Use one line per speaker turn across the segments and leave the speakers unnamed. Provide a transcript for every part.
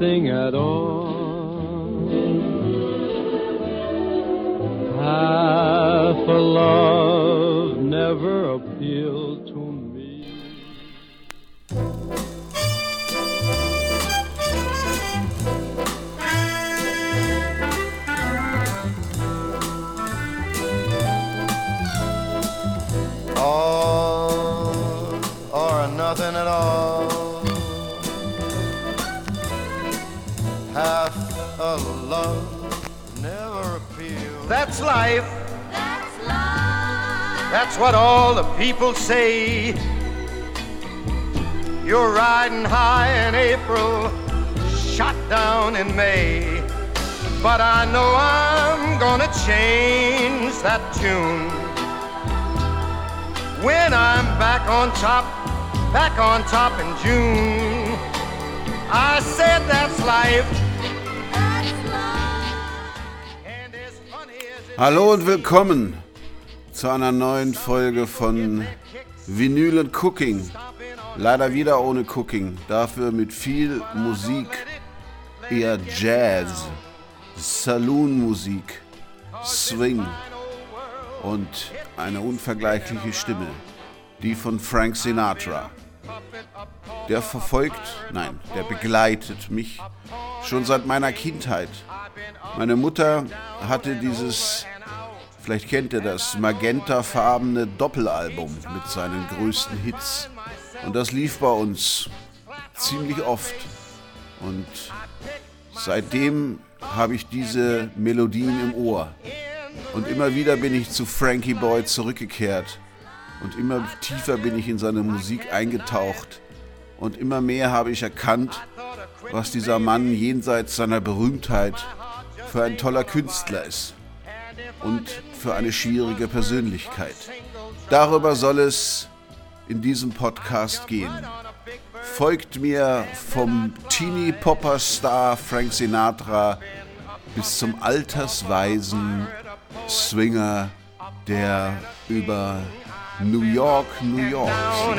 nothing at all.
People say. You're riding high in April, shot down in May. But I know I'm gonna change that tune. When I'm back on top, back on top in June. I said that's life.
That's life.
And as funny as it
Hallo und willkommen zu einer neuen Folge von Vinyl und Cooking. Leider wieder ohne Cooking, dafür mit viel Musik, eher Jazz, Saloon-Musik, Swing und eine unvergleichliche Stimme, die von Frank Sinatra. Der verfolgt, nein, der begleitet mich schon seit meiner Kindheit. Meine Mutter hatte dieses, vielleicht kennt ihr das, magentafarbene Doppelalbum mit seinen größten Hits. Und das lief bei uns ziemlich oft. Und seitdem habe ich diese Melodien im Ohr. Und immer wieder bin ich zu Frankie Boy zurückgekehrt. Und immer tiefer bin ich in seine Musik eingetaucht. Und immer mehr habe ich erkannt, was dieser Mann jenseits seiner Berühmtheit für ein toller Künstler ist. Und für eine schwierige Persönlichkeit. Darüber soll es in diesem Podcast gehen. Folgt mir vom Teenie Popper Star Frank Sinatra bis zum altersweisen Swinger, der über New York, New York singt.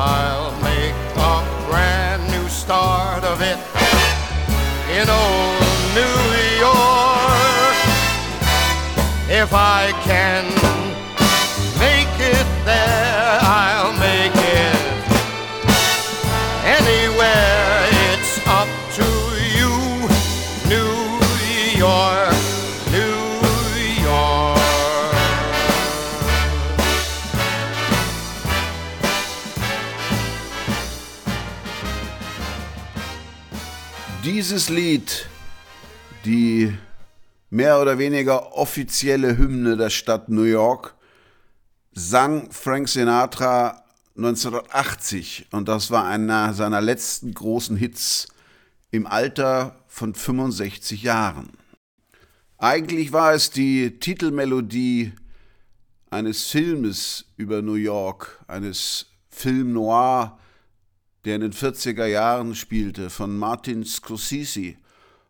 I'll make a brand new start of it in old New York. If I can
Dieses Lied, die mehr oder weniger offizielle Hymne der Stadt New York, sang Frank Sinatra 1980 und das war einer seiner letzten großen Hits im Alter von 65 Jahren. Eigentlich war es die Titelmelodie eines Filmes über New York, eines Film noir, der in den 40er Jahren spielte, von Martin Scorsese.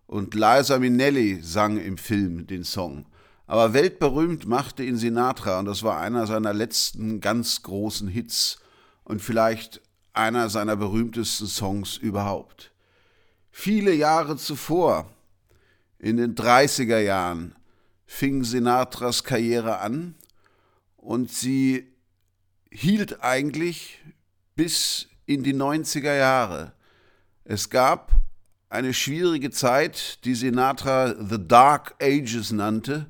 und Liza Minnelli sang im Film den Song. Aber weltberühmt machte ihn Sinatra und das war einer seiner letzten ganz großen Hits und vielleicht einer seiner berühmtesten Songs überhaupt. Viele Jahre zuvor, in den 30er Jahren, fing Sinatras Karriere an und sie hielt eigentlich bis in die 90er Jahre. Es gab eine schwierige Zeit, die Sinatra The Dark Ages nannte,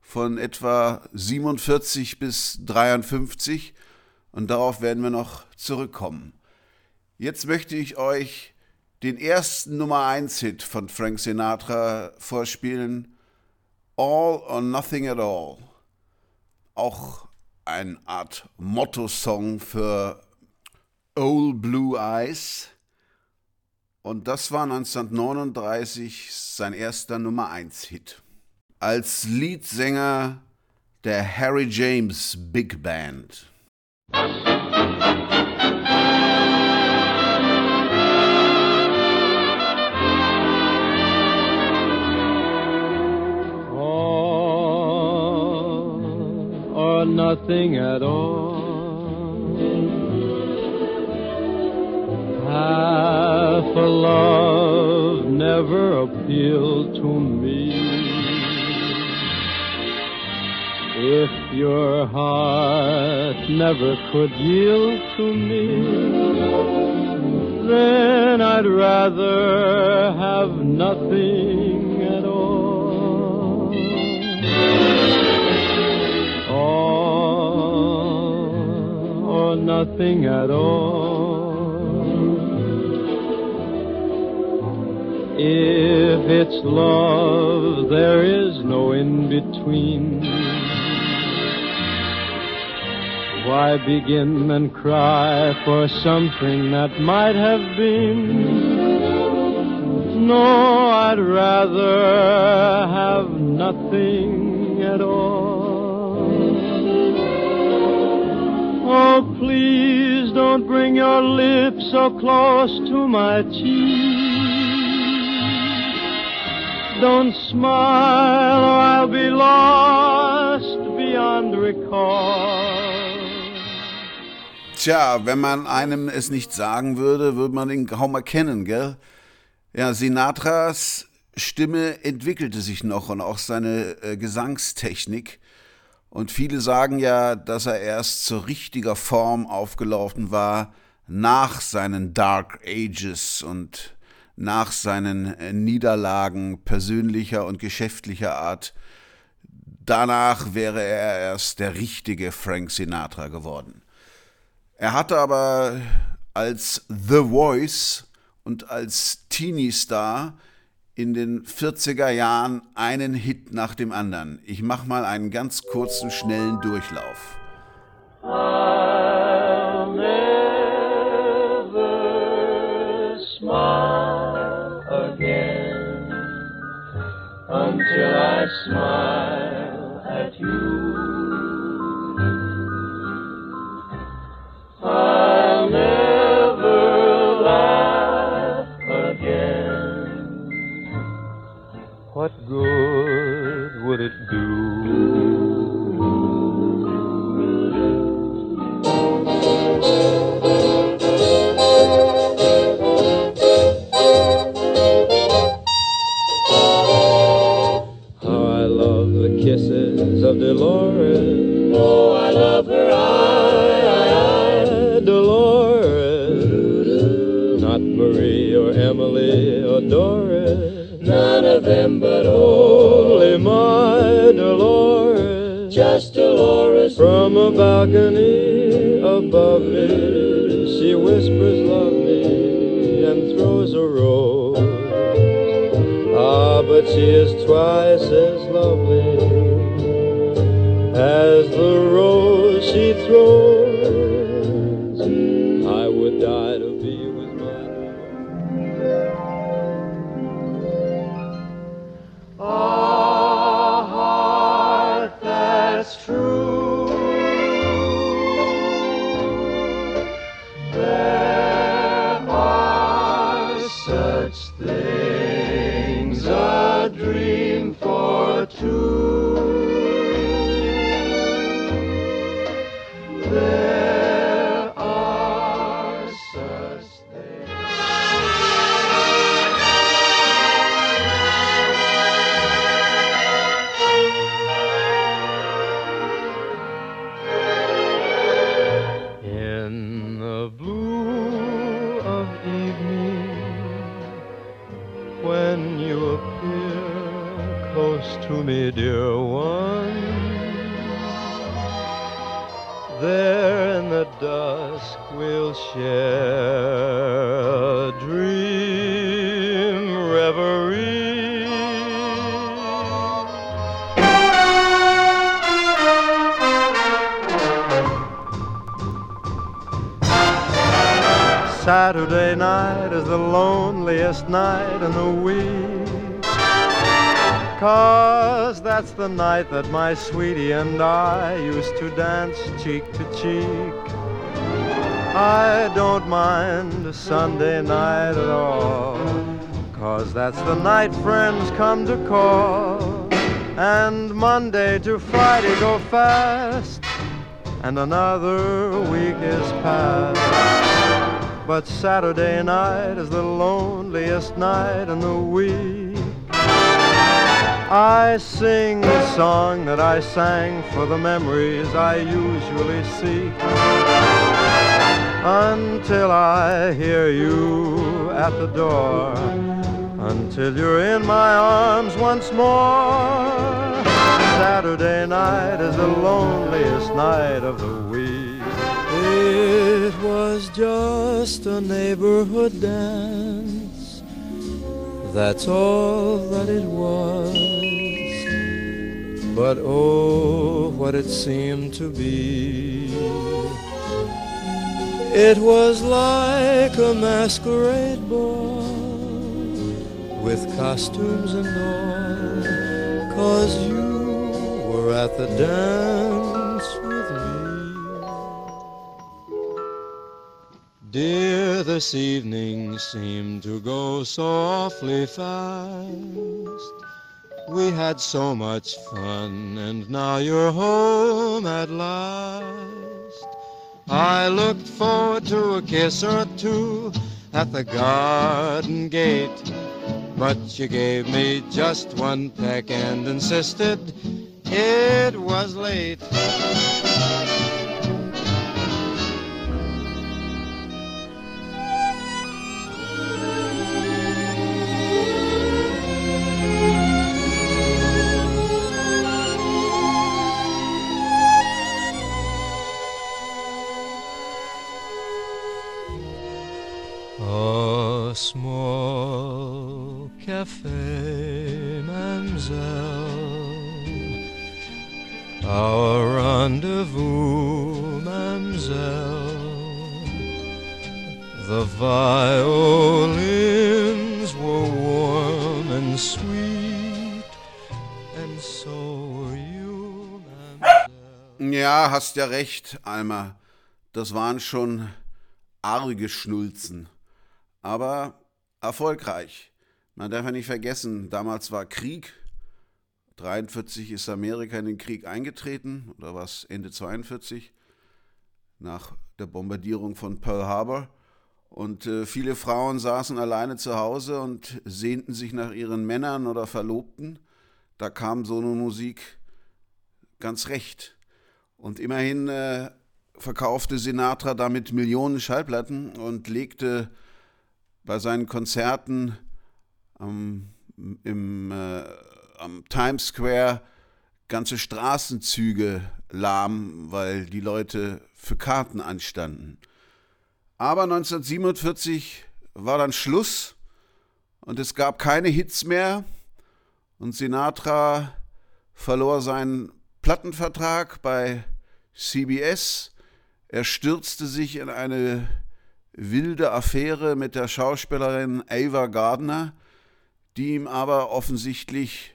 von etwa 47 bis 53 und darauf werden wir noch zurückkommen. Jetzt möchte ich euch den ersten Nummer 1 Hit von Frank Sinatra vorspielen, All or Nothing at All. Auch eine Art Motto-Song für Old Blue Eyes. Und das war 1939 sein erster Nummer 1 Hit. Als Leadsänger der Harry James Big Band.
All or nothing at all. Half a love never appealed to me. If your heart never could yield to me, then I'd rather have nothing at all. All or nothing at all. If it's love, there is no in between. Why begin and cry for something that might have been? No, I'd rather have nothing at all. Oh, please don't bring your lips so close to my cheek. Don't smile or I'll be lost beyond recall.
Tja, wenn man einem es nicht sagen würde, würde man ihn kaum erkennen, gell? Ja, Sinatras Stimme entwickelte sich noch und auch seine äh, Gesangstechnik. Und viele sagen ja, dass er erst zur richtiger Form aufgelaufen war nach seinen Dark Ages und nach seinen äh, Niederlagen persönlicher und geschäftlicher Art. Danach wäre er erst der richtige Frank Sinatra geworden. Er hatte aber als The Voice und als Teenie-Star in den 40er Jahren einen Hit nach dem anderen. Ich mache mal einen ganz kurzen, schnellen Durchlauf.
I'll never smile I smile at you. I'll A balcony above me, she whispers, Love me, and throws a rose. Ah, but she is twice as lovely as the rose she throws. The loneliest night in the week. Cause that's the night that my sweetie and I used to dance cheek to cheek. I don't mind a Sunday night at all. Cause that's the night friends come to call. And Monday to Friday go fast. And another week is past. But Saturday night is the loneliest night in the week. I sing the song that I sang for the memories I usually seek. Until I hear you at the door. Until you're in my arms once more. Saturday night is the loneliest night of the week. It was just a neighborhood dance. That's all that it was. But oh, what it seemed to be. It was like a masquerade ball with costumes and all. Cause you were at the dance Dear, this evening seemed to go so awfully fast. We had so much fun, and now you're home at last. I looked forward to a kiss or two at the garden gate. But you gave me just one peck and insisted it was late.
Ja, recht, Alma. Das waren schon arge Schnulzen. Aber erfolgreich. Man darf ja nicht vergessen, damals war Krieg. 43 ist Amerika in den Krieg eingetreten, oder was, Ende 42, nach der Bombardierung von Pearl Harbor. Und äh, viele Frauen saßen alleine zu Hause und sehnten sich nach ihren Männern oder Verlobten. Da kam so eine Musik ganz recht. Und immerhin äh, verkaufte Sinatra damit Millionen Schallplatten und legte bei seinen Konzerten am, im, äh, am Times Square ganze Straßenzüge lahm, weil die Leute für Karten anstanden. Aber 1947 war dann Schluss und es gab keine Hits mehr und Sinatra verlor seinen Plattenvertrag bei CBS. Er stürzte sich in eine wilde Affäre mit der Schauspielerin Ava Gardner, die ihm aber offensichtlich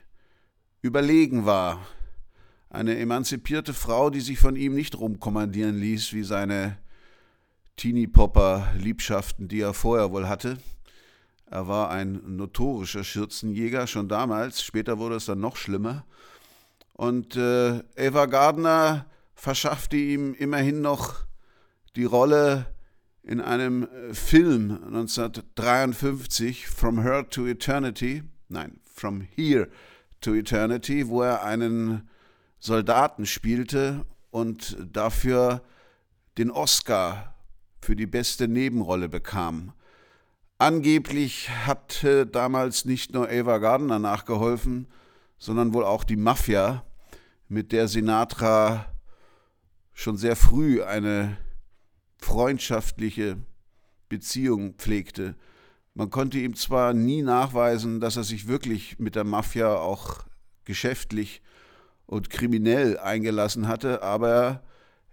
überlegen war. Eine emanzipierte Frau, die sich von ihm nicht rumkommandieren ließ, wie seine Teenie-Popper-Liebschaften, die er vorher wohl hatte. Er war ein notorischer Schürzenjäger schon damals, später wurde es dann noch schlimmer. Und äh, Ava Gardner verschaffte ihm immerhin noch die Rolle in einem äh, Film 1953, From Her to Eternity, nein, From Here to Eternity, wo er einen Soldaten spielte und dafür den Oscar für die beste Nebenrolle bekam. Angeblich hatte damals nicht nur Ava Gardner nachgeholfen, sondern wohl auch die Mafia, mit der Sinatra schon sehr früh eine freundschaftliche Beziehung pflegte. Man konnte ihm zwar nie nachweisen, dass er sich wirklich mit der Mafia auch geschäftlich und kriminell eingelassen hatte, aber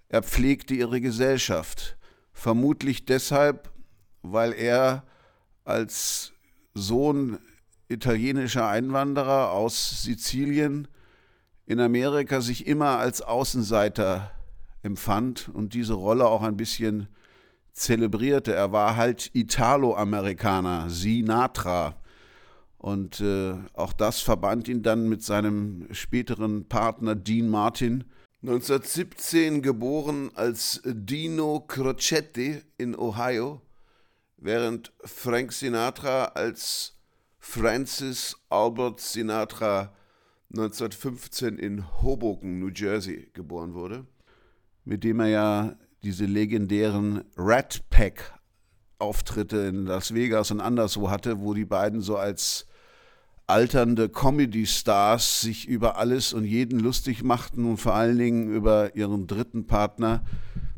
er pflegte ihre Gesellschaft. Vermutlich deshalb, weil er als Sohn italienischer Einwanderer aus Sizilien in Amerika sich immer als Außenseiter empfand und diese Rolle auch ein bisschen zelebrierte. Er war halt Italo-Amerikaner, Sinatra. Und äh, auch das verband ihn dann mit seinem späteren Partner Dean Martin. 1917 geboren als Dino Crocetti in Ohio, während Frank Sinatra als Francis Albert Sinatra 1915 in Hoboken, New Jersey geboren wurde mit dem er ja diese legendären Rat Pack Auftritte in Las Vegas und anderswo hatte, wo die beiden so als alternde Comedy-Stars sich über alles und jeden lustig machten und vor allen Dingen über ihren dritten Partner,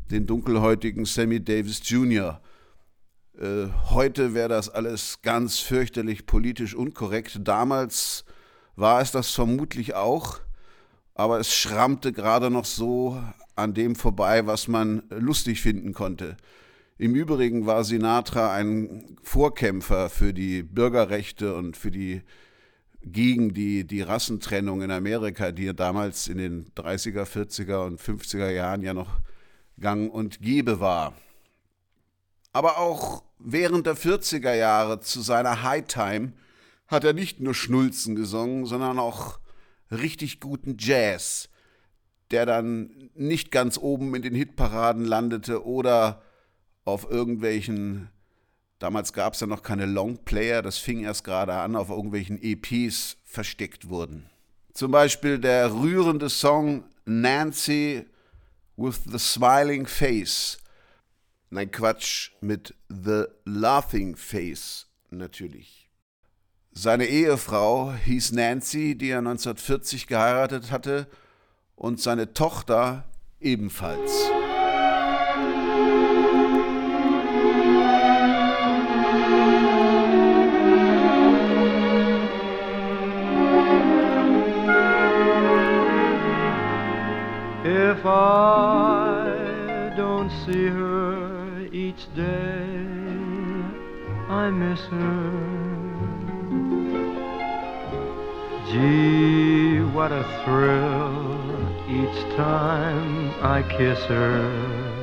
den dunkelhäutigen Sammy Davis Jr. Äh, heute wäre das alles ganz fürchterlich politisch unkorrekt. Damals war es das vermutlich auch, aber es schrammte gerade noch so an dem vorbei, was man lustig finden konnte. Im Übrigen war Sinatra ein Vorkämpfer für die Bürgerrechte und für die gegen die, die Rassentrennung in Amerika, die damals in den 30er, 40er und 50er Jahren ja noch gang und gäbe war. Aber auch während der 40er Jahre zu seiner High Time hat er nicht nur Schnulzen gesungen, sondern auch richtig guten Jazz der dann nicht ganz oben in den Hitparaden landete oder auf irgendwelchen, damals gab es ja noch keine Longplayer, das fing erst gerade an, auf irgendwelchen EPs versteckt wurden. Zum Beispiel der rührende Song Nancy with the Smiling Face. Nein, Quatsch, mit The Laughing Face natürlich. Seine Ehefrau hieß Nancy, die er 1940 geheiratet hatte und seine Tochter ebenfalls.
If I day, I miss her. Gee, what a thrill each time I kiss her.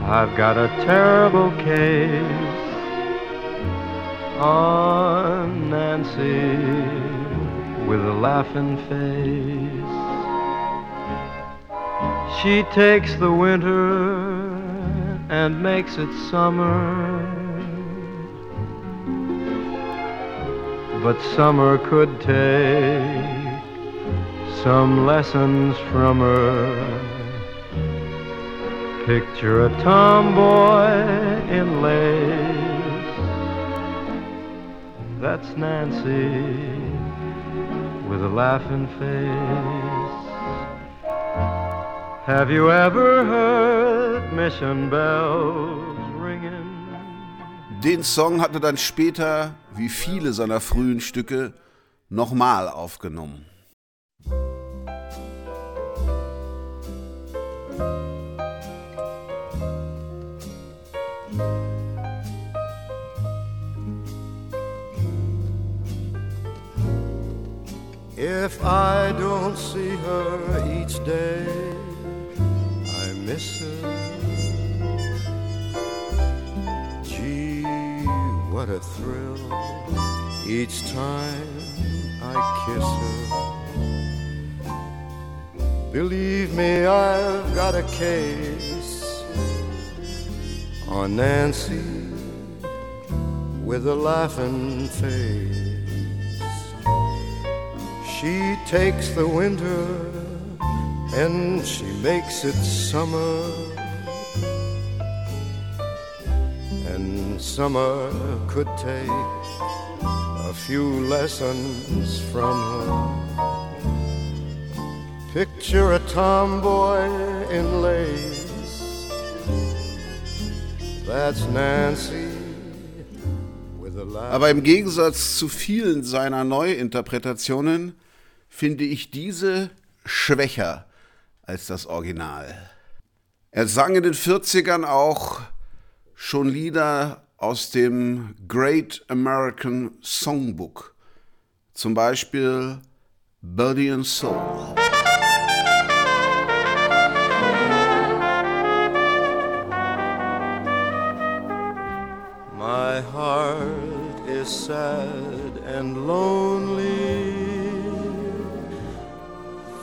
I've got a terrible case on Nancy with a laughing face. She takes the winter and makes it summer. But summer could take some lessons from her. Picture a tomboy in lace. That's Nancy with a laughing face. Have you ever heard mission bells ringing?
Den Song hatte dann später, wie viele seiner frühen Stücke, nochmal aufgenommen.
If I don't see her each day, Her. Gee, what a thrill each time I kiss her. Believe me, I've got a case on Nancy with a laughing face. She takes the winter and she makes it summer. And summer could take a few lessons from her. Picture a tomboy in lace. That's Nancy.
Aber im Gegensatz zu vielen seiner Neuinterpretationen finde ich diese schwächer als das Original. Er sang in den 40ern auch schon Lieder aus dem Great American Songbook, zum Beispiel Body and Soul.
My heart is sad and lonely.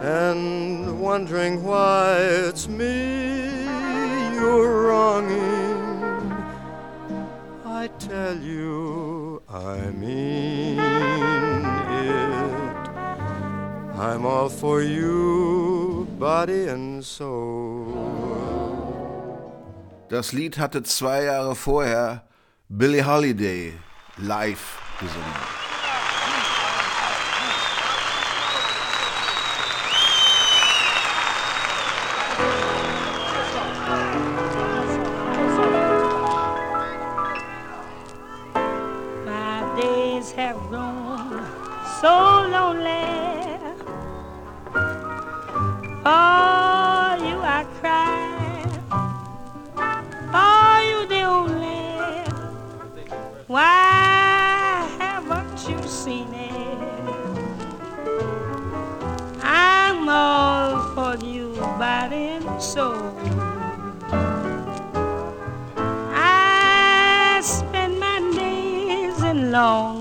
and wondering why it's me you're wronging. I tell you, I mean it. I'm all for you, body and soul.
Das Lied hatte zwei Jahre vorher Billie Holiday live gesungen.
For you I cry. For you the only. Why haven't you seen it? I'm all for you, body and soul. I spend my days in longing.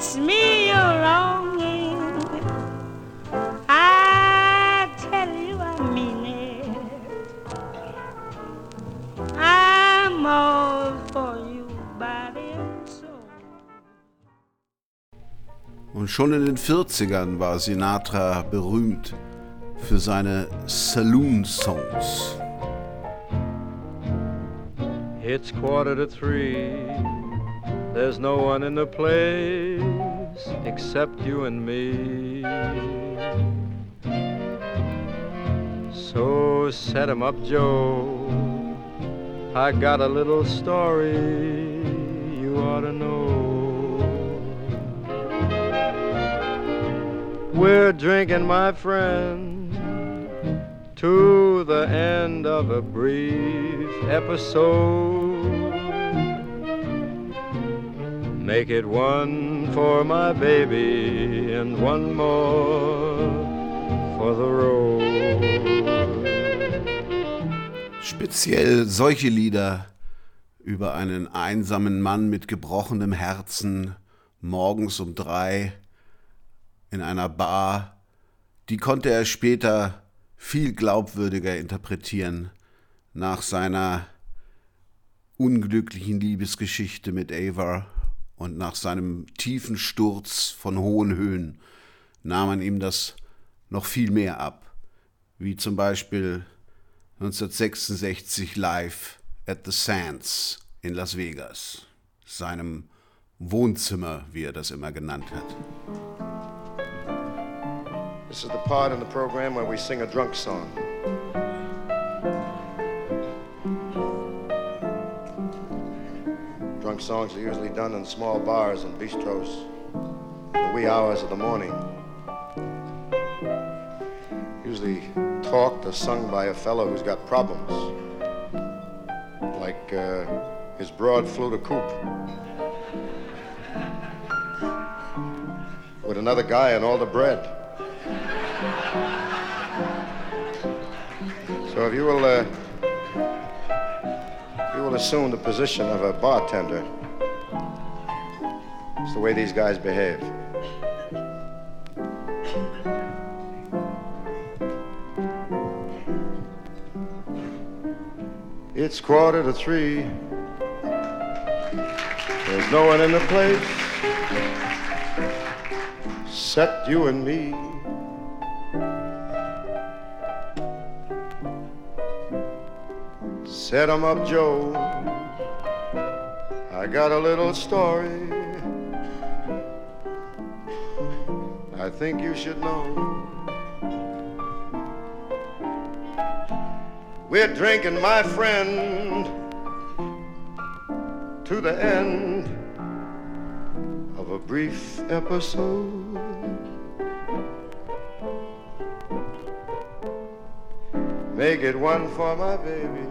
It's me you're longing. I tell you I mean it. I'm all for you, body and soul.
Und schon in den 40ern war Sinatra berühmt für seine Saloon-Songs.
It's quarter to three. There's no one in the place except you and me. So set 'em up, Joe. I got a little story you ought to know. We're drinking, my friend, to the end of a brief episode. Make it one for my baby and one more for the road.
Speziell solche Lieder über einen einsamen Mann mit gebrochenem Herzen morgens um drei in einer Bar, die konnte er später viel glaubwürdiger interpretieren nach seiner unglücklichen Liebesgeschichte mit Ava und nach seinem tiefen Sturz von hohen Höhen nahm man ihm das noch viel mehr ab, wie zum Beispiel 1966 live at the Sands in Las Vegas, seinem Wohnzimmer, wie er das immer genannt hat.
This is the part in the program where we sing a drunk song.
Folk songs are usually done in small bars and bistros, the wee hours of the morning. Usually talked or sung by a fellow who's got problems, like uh, his broad flute of coupe. With another guy and all the bread. So if you will, uh, you will assume the position of a bartender. It's the way these guys behave. It's quarter to three. There's no one in the place. Except you and me. Set 'em up, Joe. I got a little story. I think you should know. We're drinking, my friend, to the end of a brief episode. Make it one for my baby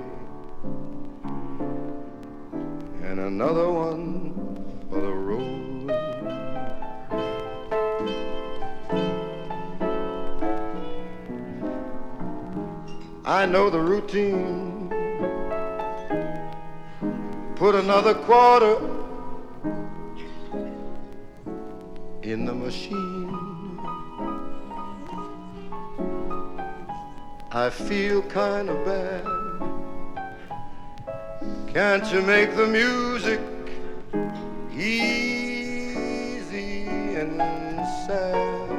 and another one for the road. I know the routine. Put another quarter in the machine. I feel kind of bad. Can't you make the music easy and sad?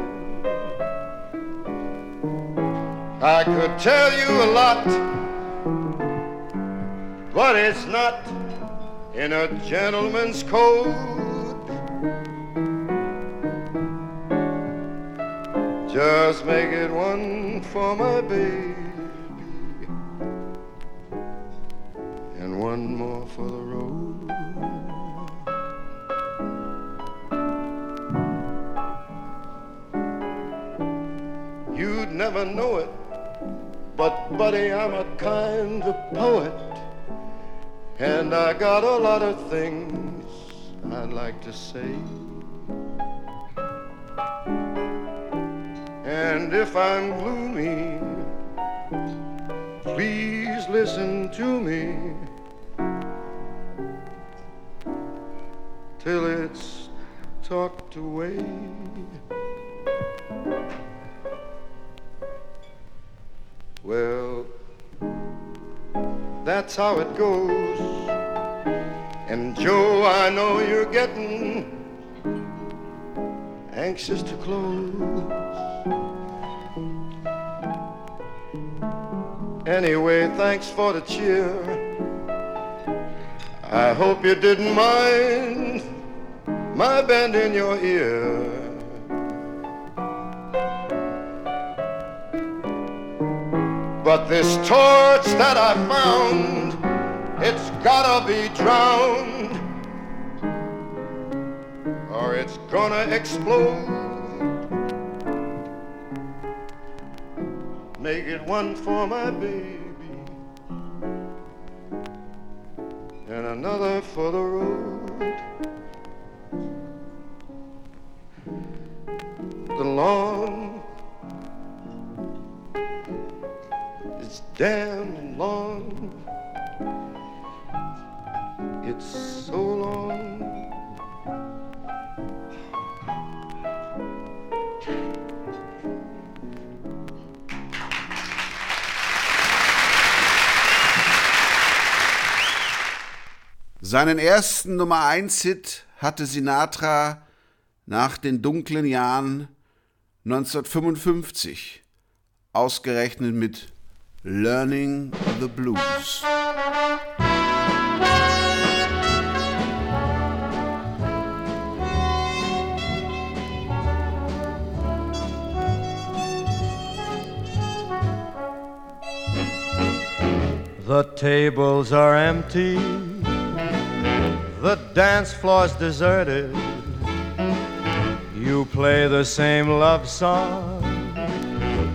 I could tell you a lot, but it's not in a gentleman's code. Just make it one for my baby never know it, but buddy, I'm a kind of poet, and I got a lot of things I'd like to say. And if I'm gloomy, please listen to me till it's talked away. Well, that's how it goes. And Joe, I know you're getting anxious to close. Anyway, thanks for the cheer. I hope you didn't mind my bend in your ear. But this torch that I found, it's gotta be drowned, or it's gonna explode. Make it one for my baby and another for the road. The lawn damn long. It's so long.
Seinen ersten Nummer 1 Hit hatte Sinatra nach den dunklen Jahren 1955, ausgerechnet mit Learning the Blues.
The tables are empty,
The dance floor's deserted. You play the same love song.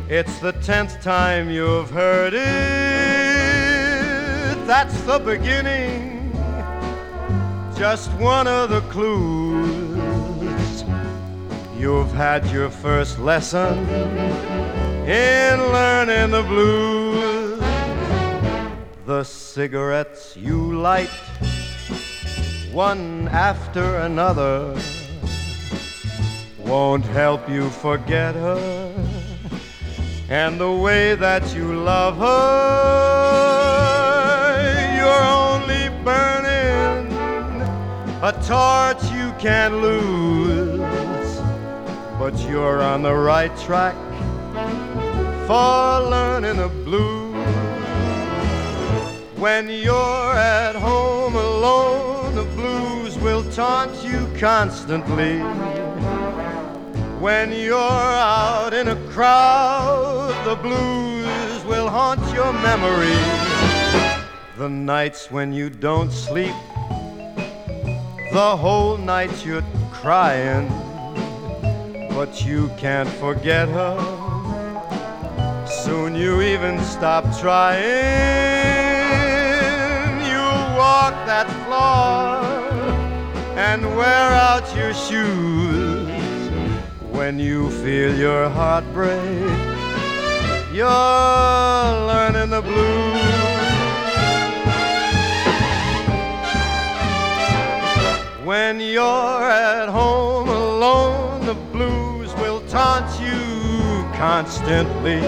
It's the tenth time you've heard it. That's the beginning. Just one of the clues. You've had your first lesson in learning the blues. The cigarettes you light, one after another, won't help you forget her and the way that you love her. You're only burning a torch you can't lose, but you're on the right track for learning the blues. When you're at home alone, the blues will taunt you constantly. When you're out in a crowd, the blues will haunt your memory. The nights when you don't sleep, the whole night you're crying, but you can't forget her Soon you even stop trying. You'll walk that floor and wear out your shoes when you feel your heart break. You're learning the blues. When you're at home alone, the blues will taunt you constantly.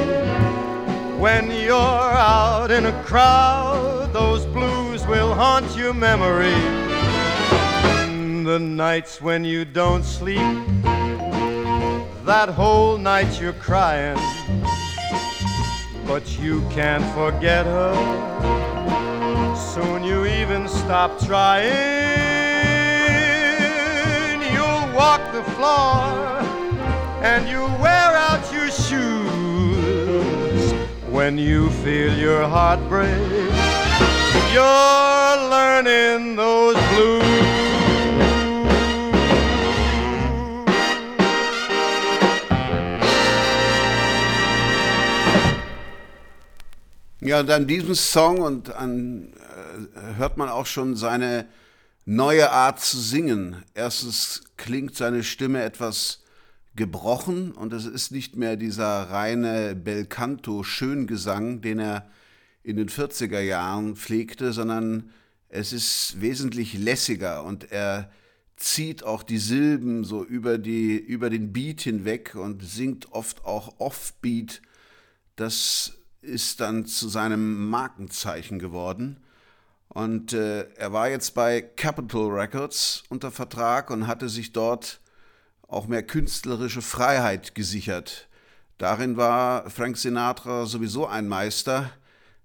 When you're out in a crowd, those blues will haunt your memory. The nights when you don't sleep, that whole night you're crying, but you can't forget her. Soon you even stop trying. You'll walk the floor and you'll wear out your shoes when you feel your heart break. You're learning those blues.
Ja, und an diesem Song und an, äh, hört man auch schon seine neue Art zu singen. Erstens klingt seine Stimme etwas gebrochen und es ist nicht mehr dieser reine Belcanto-Schöngesang, den er in den 40er Jahren pflegte, sondern es ist wesentlich lässiger und er zieht auch die Silben so über, die, über den Beat hinweg und singt oft auch Offbeat. Das ist dann zu seinem Markenzeichen geworden. Und äh, er war jetzt bei Capitol Records unter Vertrag und hatte sich dort auch mehr künstlerische Freiheit gesichert. Darin war Frank Sinatra sowieso ein Meister.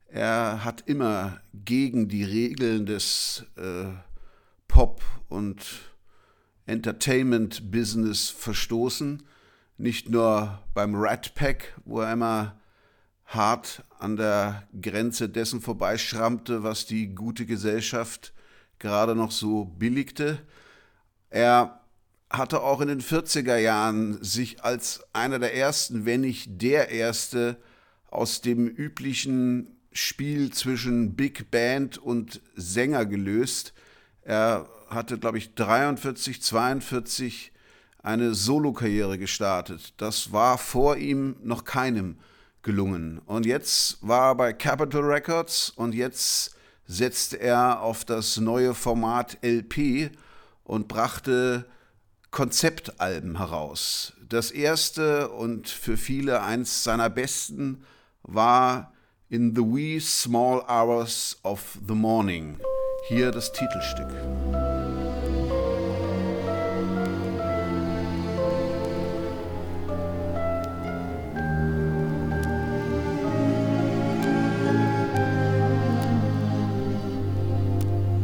Er hat immer gegen die Regeln des äh, Pop- und Entertainment-Business verstoßen. Nicht nur beim Rat Pack, wo er immer hart an der Grenze dessen vorbeischrammte, was die gute Gesellschaft gerade noch so billigte. Er hatte auch in den 40er Jahren sich als einer der ersten, wenn nicht der erste, aus dem üblichen Spiel zwischen Big Band und Sänger gelöst. Er hatte, glaube ich, 43, 42 eine Solokarriere gestartet. Das war vor ihm noch keinem gelungen. Und jetzt war er bei Capitol Records und jetzt setzte er auf das neue Format LP und brachte Konzeptalben heraus. Das erste und für viele eins seiner besten war In the Wee Small Hours of the Morning. Hier das Titelstück.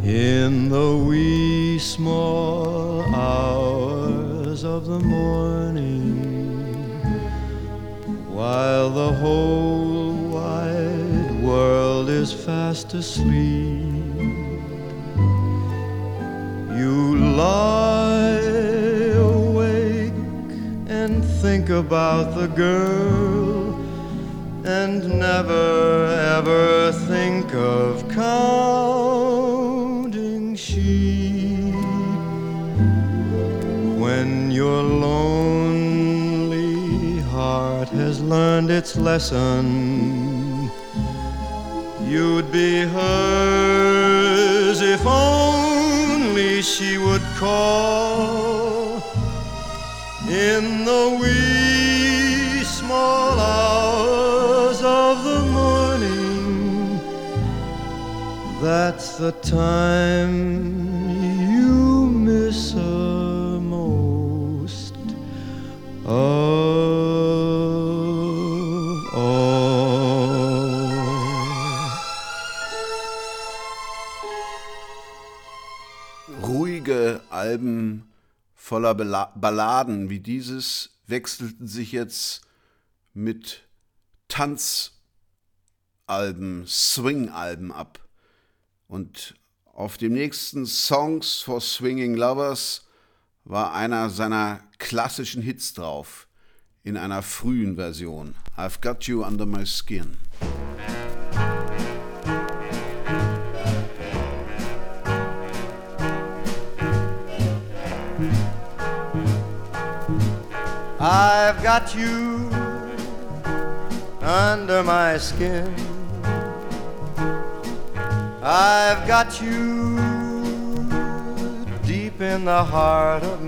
In the wee small hours of the morning, while the whole wide world is fast asleep, you lie awake and think about the girl and never ever think of calm. Your lonely heart has learned its lesson you'd be hers if only she would call in the wee small hours of the morning. That's the time you miss her of all.
Ruhige Alben voller Balladen wie dieses wechselten sich jetzt mit Tanzalben, Swing-Alben ab. Und auf dem nächsten Songs for Swinging Lovers war einer seiner klassischen Hits drauf, in einer frühen Version. I've Got You Under My Skin.
I've got you under my skin. I've got you deep in the heart of.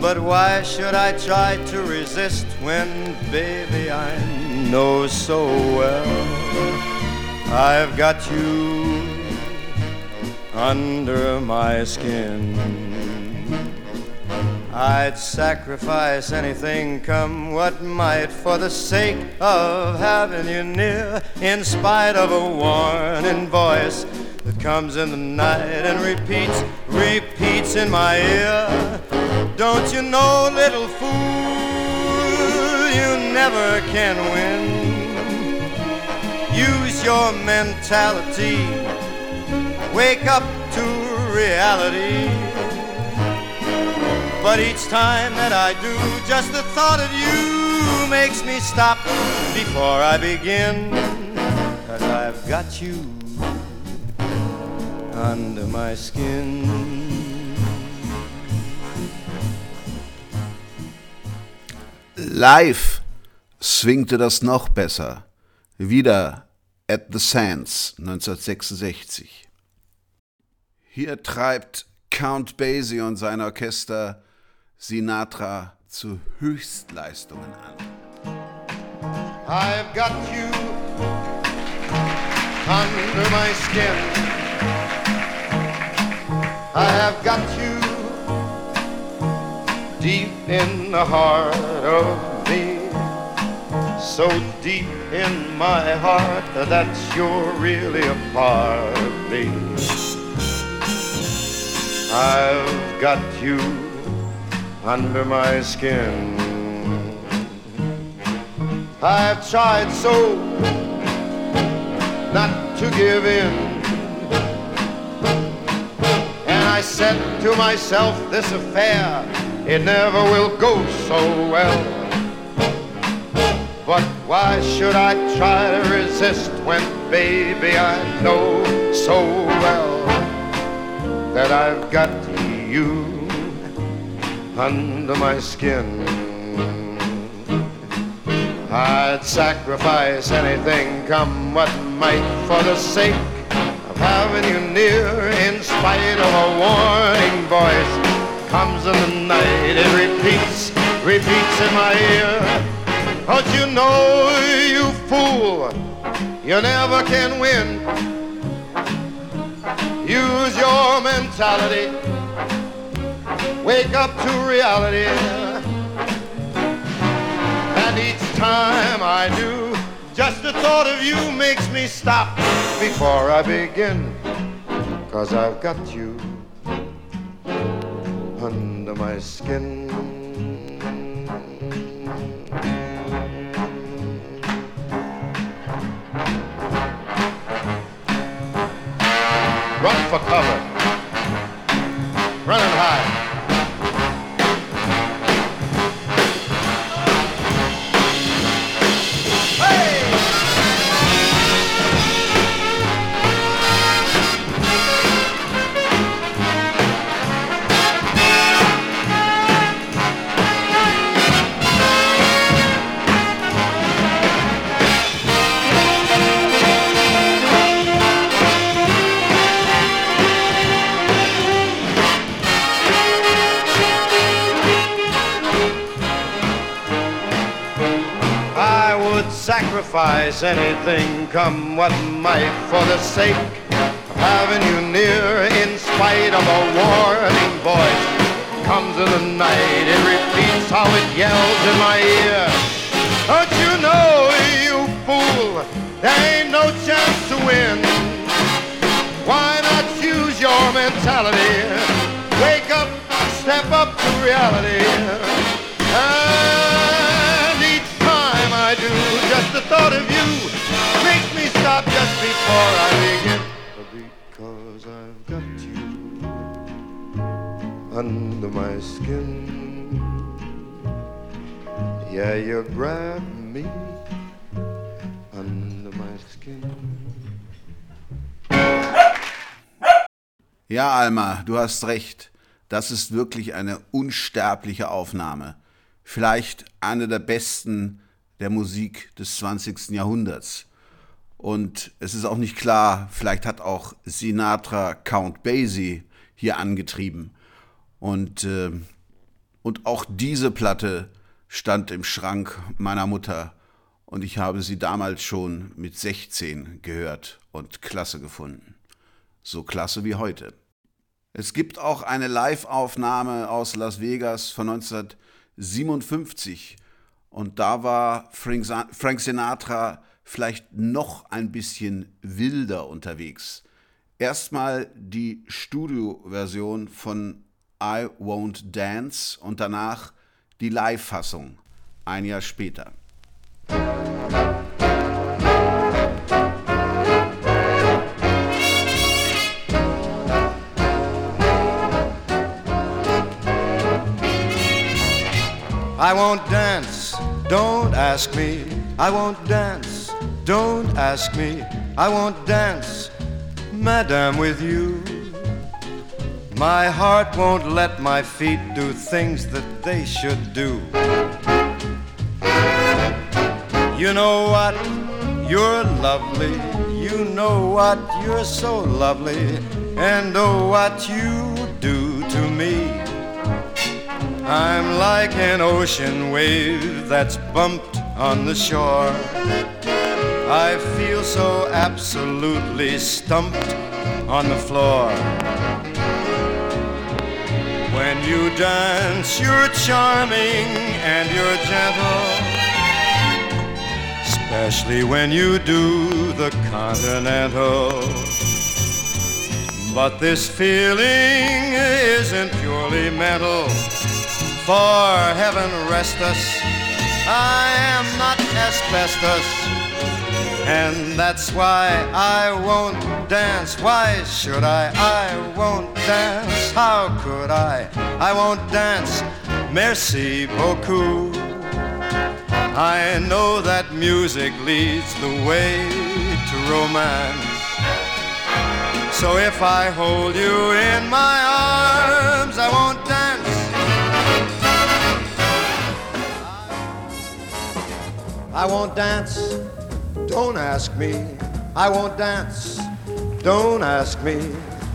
But why should I try to resist when, baby, I know so well I've got you under my skin? I'd sacrifice anything, come what might, for the sake of having you near, in spite of a warning voice that comes in the night and repeats, repeats in my ear. Don't you know, little fool, you never can win. Use your mentality, wake up to reality. But each time that I do, just the thought of you makes me stop before I begin. Cause I've got you under my skin.
Live swingte das noch besser. Wieder at the Sands 1966. Hier treibt Count Basie und sein Orchester Sinatra zu Höchstleistungen an.
I've got you under my skin. I have got you deep in the heart of me. So deep in my heart that you're really a part of me. I've got you under my skin. I've tried so not to give in. And I said to myself, this affair, it never will go so well. But why should I try to resist when, baby, I know so well that I've got you under my skin? I'd sacrifice anything, come what might, for the sake of having you near. In spite of a warning voice, comes in the night, it repeats, repeats in my ear. Don't you know, you fool, you never can win. Use your mentality, wake up to reality. And each time I do, just the thought of you makes me stop before I begin. Cause I've got you under my skin. Run for cover. Sacrifice anything, come what might, for the sake of having you near. In spite of a warning voice, comes in the night, it repeats how it yells in my ear. Don't you know, you fool, there ain't no chance to win. Why not use your mentality? Wake up, step up to reality. And each time I do, just the thought of you makes me stop just before I begin. Because I've got you under my skin. Yeah, you grab me under my skin.
Ja, Alma, du hast recht. Das ist wirklich eine unsterbliche Aufnahme. Vielleicht eine der besten der Musik des 20. Jahrhunderts. Und es ist auch nicht klar, vielleicht hat auch Sinatra Count Basie hier angetrieben. Und, äh, und auch diese Platte stand im Schrank meiner Mutter und ich habe sie damals schon mit 16 gehört und klasse gefunden. So klasse wie heute. Es gibt auch eine Live-Aufnahme aus Las Vegas von 1957 und da war Frank Sinatra vielleicht noch ein bisschen wilder unterwegs. Erstmal die Studioversion von I Won't Dance und danach die Live-Fassung ein Jahr später.
I won't dance, don't ask me. I won't dance, don't ask me. I won't dance, madam, with you. My heart won't let my feet do things that they should do. You know what? You're lovely. You know what? You're so lovely. And oh, what you I'm like an ocean wave that's bumped on the shore. I feel so absolutely stumped on the floor. When you dance, you're charming and you're gentle. Especially when you do the continental. But this feeling isn't purely mental for heaven rest us. I am not asbestos, and that's why I won't dance. Why should I? I won't dance. How could I? I won't dance. Merci beaucoup. I know that music leads the way to romance. So if I hold you in my arms, I won't I won't dance, don't ask me. I won't dance, don't ask me.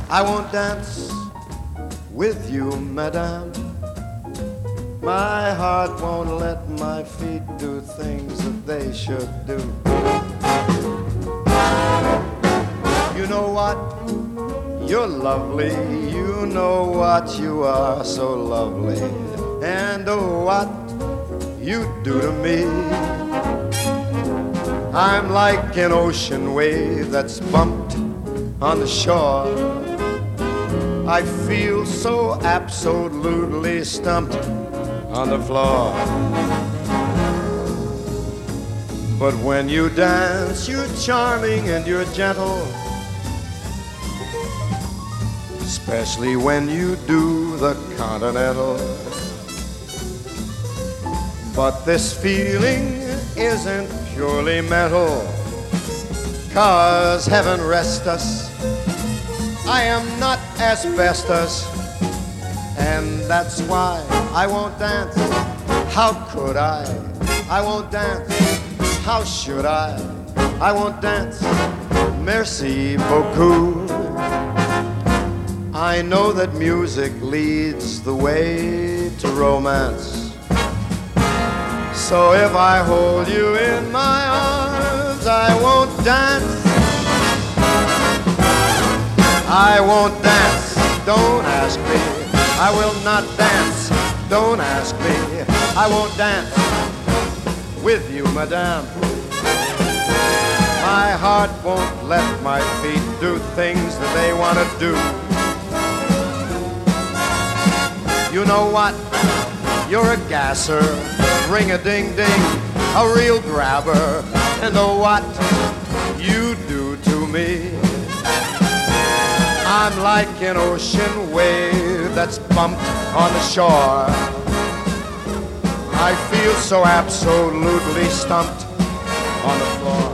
I won't dance with you, madame. My heart won't let my feet do things that they should do. You know what? You're lovely. You know what? You are so lovely. And oh, what? You do to me. I'm like an ocean wave that's bumped on the shore. I feel so absolutely stumped on the floor. But when you dance, you're charming and you're gentle. Especially when you do the continental. But this feeling isn't purely mental. Cause heaven rest us, I am not asbestos. And that's why I won't dance. How could I? I won't dance. How should I? I won't dance. Merci beaucoup. I know that music leads the way to romance. So if I hold you in my arms, I won't dance. I won't dance, don't ask me. I will not dance, don't ask me. I won't dance with you, madame. My heart won't let my feet do things that they want to do. You know what? You're a gasser, ring a ding ding, a real grabber. And know what you do to me? I'm like an ocean wave that's bumped on the shore. I feel so absolutely stumped on the floor.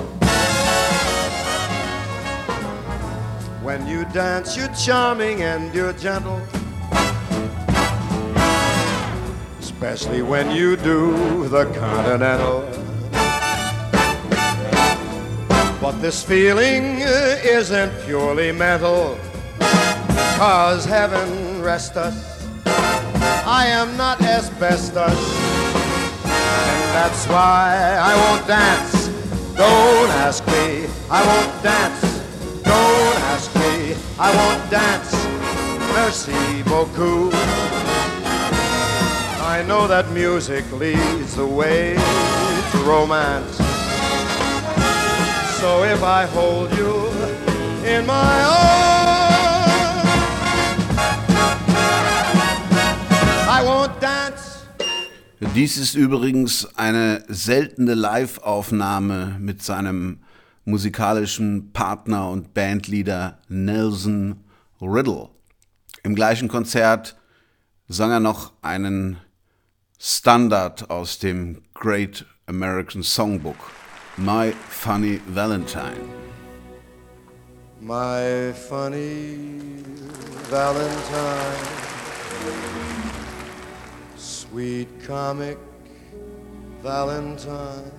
When you dance, you're charming and you're gentle. Especially when you do the continental. But this feeling isn't purely mental. Cause heaven rest us, I am not asbestos. And that's why I won't dance. Don't ask me, I won't dance. Don't ask me, I won't dance. Merci beaucoup. I know that music leads the way to romance. So if I hold you in my arms, I won't dance.
Dies ist übrigens eine seltene Live-Aufnahme mit seinem musikalischen Partner und Bandleader Nelson Riddle. Im gleichen Konzert sang er noch einen Standard aus dem Great American Songbook, My Funny Valentine.
My funny Valentine, sweet comic Valentine,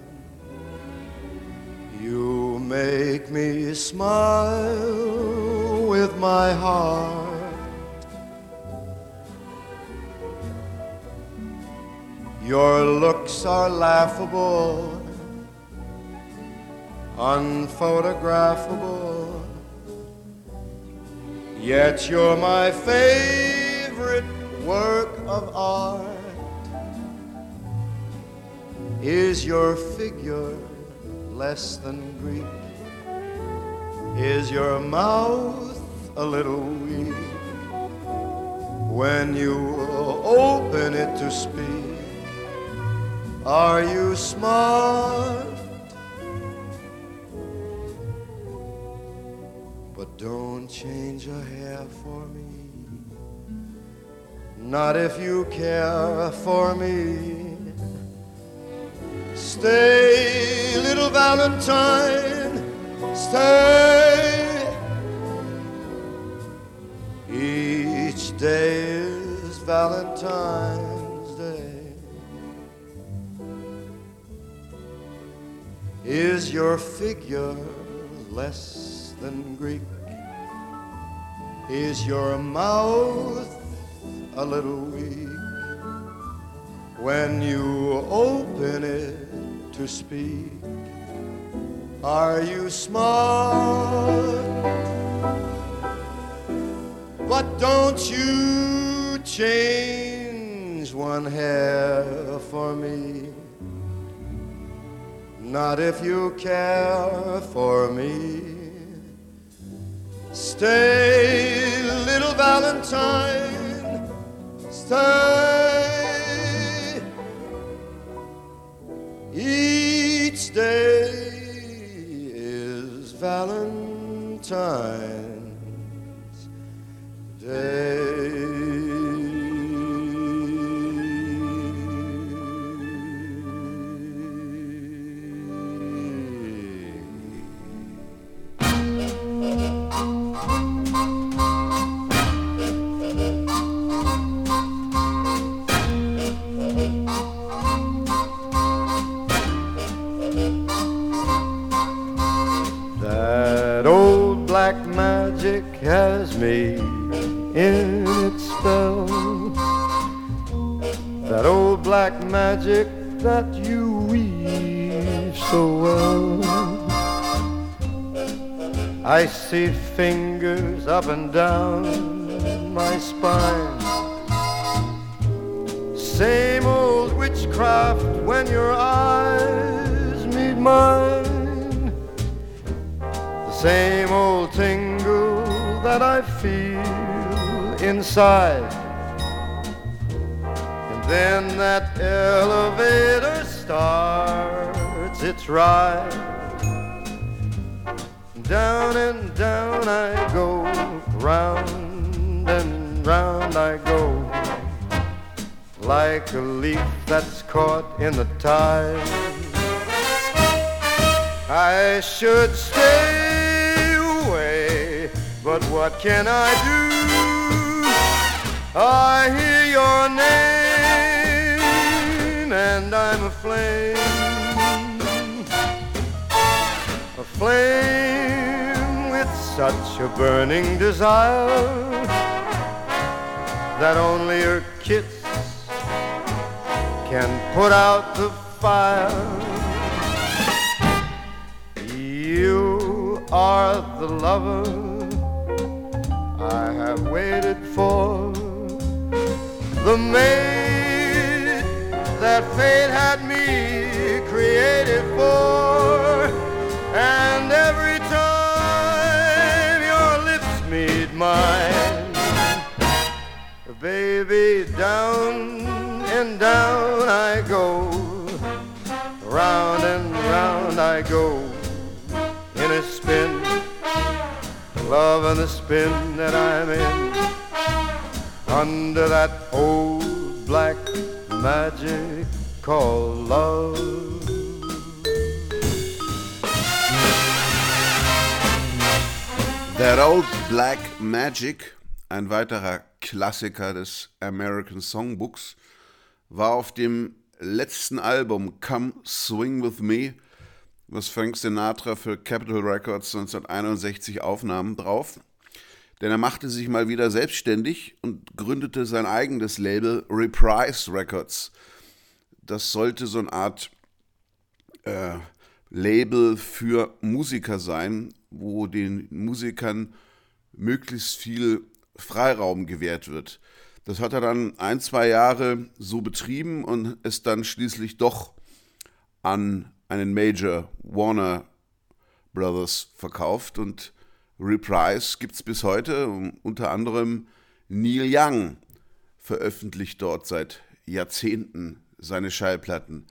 you make me smile with my heart. Your looks are laughable, unphotographable. Yet you're my favorite work of art. Is your figure less than Greek? Is your mouth a little weak when you open it to speak? Are you smart? But don't change a hair for me. Not if you care for me. Stay, little Valentine, stay. Each day is Valentine's Is your figure less than Greek? Is your mouth a little weak when you open it to speak? Are you smart? But don't you change one hair for me. Not if you care for me. Stay, little Valentine, stay. Each day is Valentine's Day. Has me in its spell. That old black magic that you weave so well. I see fingers up and down my spine. Same old witchcraft when your eyes meet mine. The same old tingle that I feel inside. And then that elevator starts its ride. Down and down I go, round and round I go, like a leaf that's caught in the tide. I should stay but what can I do? I hear your name and I'm aflame. Aflame with such a burning desire that only your kiss can put out the fire. You are the lover I have waited for, the maid that fate had me created for, and every time your lips meet mine, baby, down and down I go, round and round I go in a spin, love and the spin that I'm in, under that old black magic called love.
That Old Black Magic, ein weiterer Klassiker des American Songbooks, war auf dem letzten Album Come Swing With Me, was Frank Sinatra für Capitol Records 1961 aufnahm, drauf. Denn er machte sich mal wieder selbstständig und gründete sein eigenes Label Reprise Records. Das sollte so eine Art äh, Label für Musiker sein, wo den Musikern möglichst viel Freiraum gewährt wird. Das hat er dann ein, zwei Jahre so betrieben und es dann schließlich doch an einen Major Warner Brothers verkauft und Reprise gibt es bis heute. Unter anderem Neil Young veröffentlicht dort seit Jahrzehnten seine Schallplatten.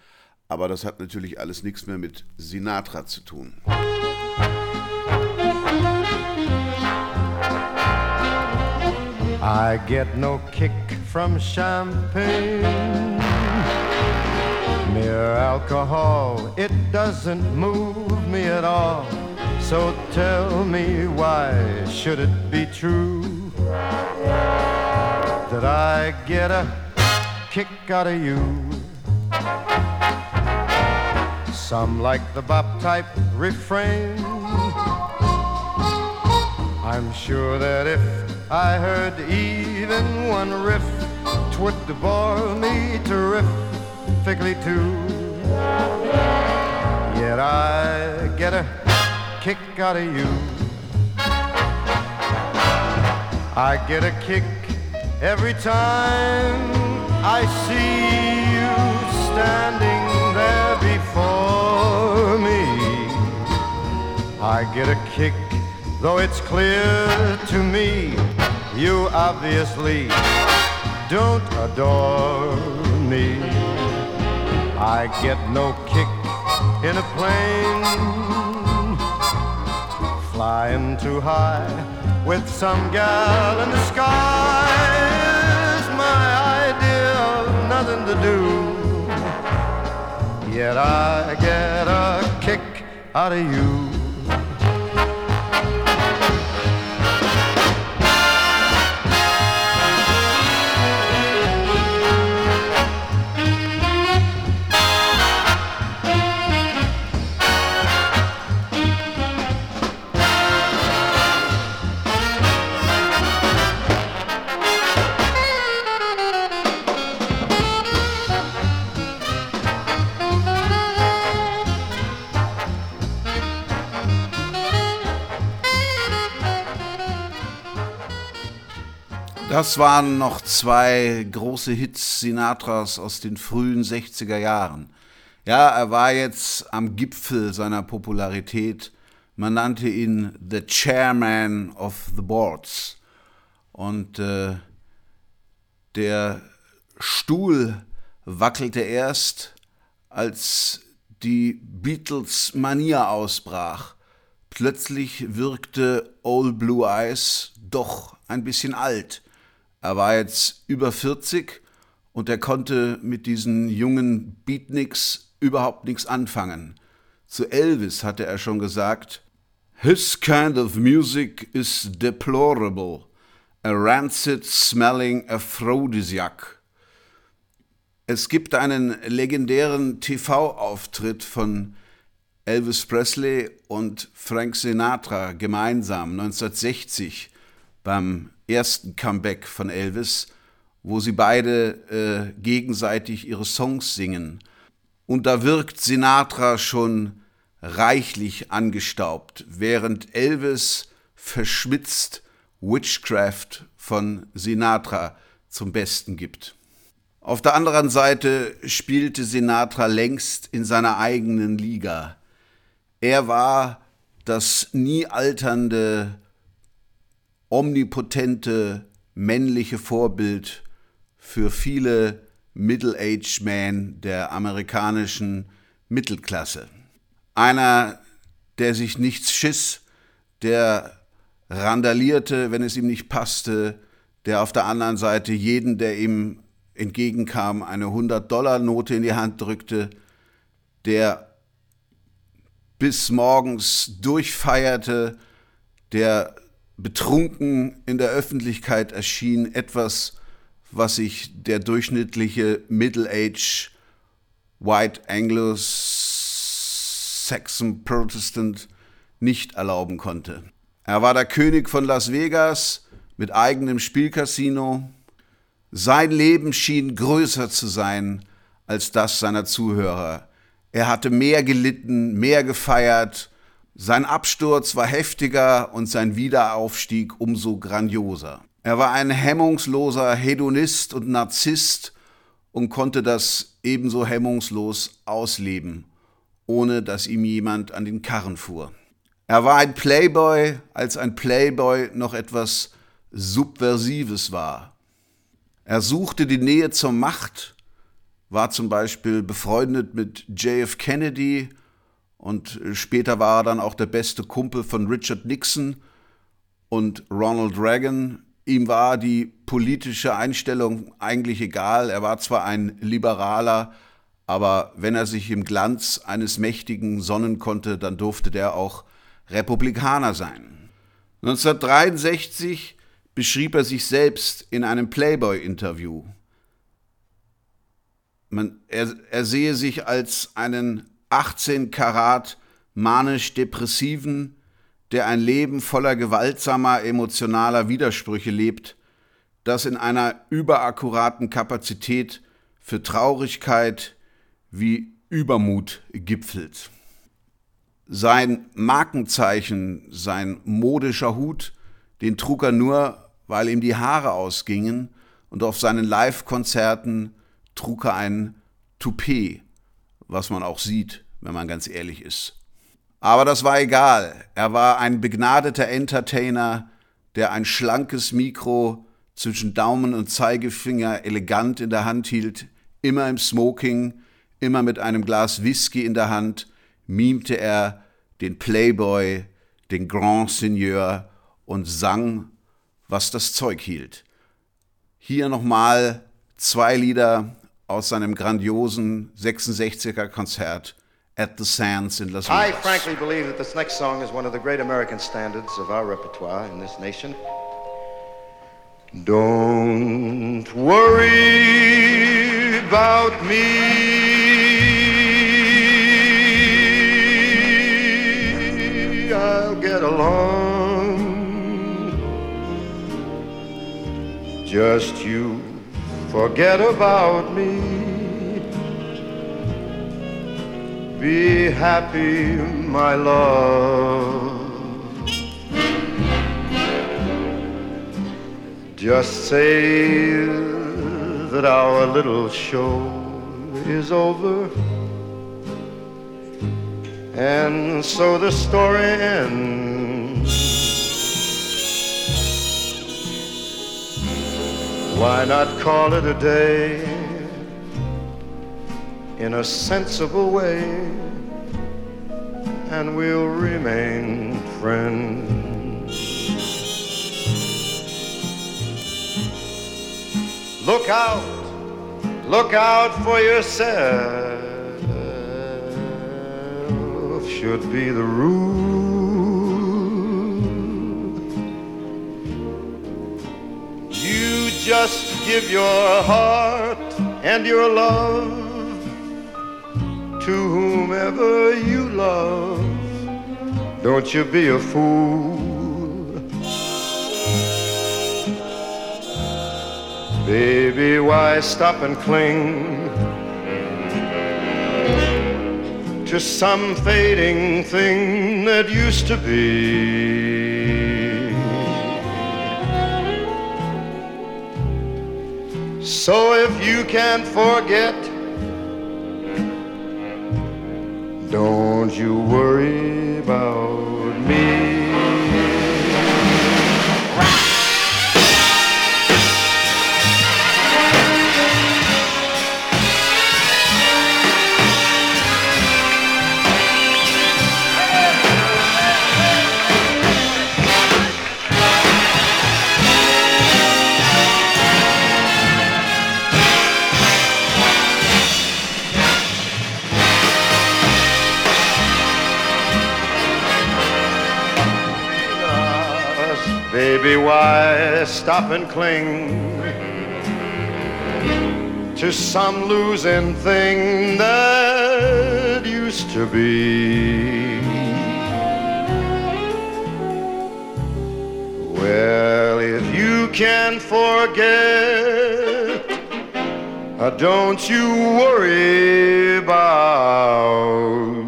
Aber das hat natürlich alles nichts mehr mit Sinatra zu tun.
I get no kick from champagne. Mere alcohol, it doesn't move me at all. So tell me why should it be true that I get a kick out of you? Some like the bop type refrain. I'm sure that if I heard even one riff, twould bore me terrifically too. Yet I get a kick out of you. I get a kick every time I see you standing there before
me. I get a kick, though it's clear to me you obviously don't adore me. I get no kick in a plane flying too high with some gal in the sky is my idea of nothing to do. Yet I get a kick out of you.
Das waren noch zwei große Hits Sinatras aus den frühen 60er Jahren. Ja, er war jetzt am Gipfel seiner Popularität. Man nannte ihn The Chairman of the Boards. Und äh, der Stuhl wackelte erst, als die Beatles Manier ausbrach. Plötzlich wirkte Old Blue Eyes doch ein bisschen alt. Er war jetzt über 40 und er konnte mit diesen jungen Beatniks überhaupt nichts anfangen. Zu Elvis hatte er schon gesagt, His kind of music is deplorable, a rancid smelling aphrodisiac. Es gibt einen legendären TV-Auftritt von Elvis Presley und Frank Sinatra gemeinsam 1960 beim ersten Comeback von Elvis, wo sie beide äh, gegenseitig ihre Songs singen. Und da wirkt Sinatra schon reichlich angestaubt, während Elvis verschmitzt Witchcraft von Sinatra zum Besten gibt. Auf der anderen Seite spielte Sinatra längst in seiner eigenen Liga. Er war das nie alternde omnipotente männliche Vorbild für viele Middle-aged Men der amerikanischen Mittelklasse. Einer, der sich nichts schiss, der randalierte, wenn es ihm nicht passte, der auf der anderen Seite jeden, der ihm entgegenkam, eine 100-Dollar-Note in die Hand drückte, der bis morgens durchfeierte, der betrunken in der Öffentlichkeit erschien, etwas, was sich der durchschnittliche Middle-Age White Anglo-Saxon Protestant nicht erlauben konnte. Er war der König von Las Vegas mit eigenem Spielcasino. Sein Leben schien größer zu sein als das seiner Zuhörer. Er hatte mehr gelitten, mehr gefeiert sein Absturz war heftiger und sein Wiederaufstieg umso grandioser. Er war ein hemmungsloser Hedonist und Narzisst und konnte das ebenso hemmungslos ausleben, ohne dass ihm jemand an den Karren fuhr. Er war ein Playboy, als ein Playboy noch etwas Subversives war. Er suchte die Nähe zur Macht, war zum Beispiel befreundet mit JF Kennedy und später war er dann auch der beste Kumpel von Richard Nixon und Ronald Reagan. Ihm war die politische Einstellung eigentlich egal. Er war zwar ein Liberaler, aber wenn er sich im Glanz eines Mächtigen sonnen konnte, dann durfte der auch Republikaner sein. 1963 beschrieb er sich selbst in einem Playboy-Interview. Er, er sehe sich als einen 18 Karat manisch-depressiven, der ein Leben voller gewaltsamer emotionaler Widersprüche lebt, das in einer überakkuraten Kapazität für Traurigkeit wie Übermut gipfelt. Sein Markenzeichen, sein modischer Hut, den trug er nur, weil ihm die Haare ausgingen, und auf seinen Live-Konzerten trug er ein Toupet, was man auch sieht, wenn man ganz ehrlich ist. Aber das war egal. Er war ein begnadeter Entertainer, der ein schlankes Mikro zwischen Daumen und Zeigefinger elegant in der Hand hielt, immer im Smoking, immer mit einem Glas Whisky in der Hand, mimte er den Playboy, den Grand Seigneur und sang, was das Zeug hielt. Hier nochmal zwei Lieder aus seinem grandiosen 66er Konzert at the Sands in Las Vegas.
I frankly believe that this next song is one of the great American standards of our repertoire in this nation. Don't worry about me. I'll get along. Just you forget about me. Be happy, my love. Just say that our little show is over. And so the story ends. Why not call it a day in a sensible way? And we'll remain friends. Look out, look out for yourself, should be the rule. Just give your heart and your love to whomever you love. Don't you be a fool. Baby, why stop and cling to some fading thing that used to be? So if you can't forget, don't you worry about Baby, why stop and cling to some losing thing that used to be? Well, if you can forget, uh, don't you worry about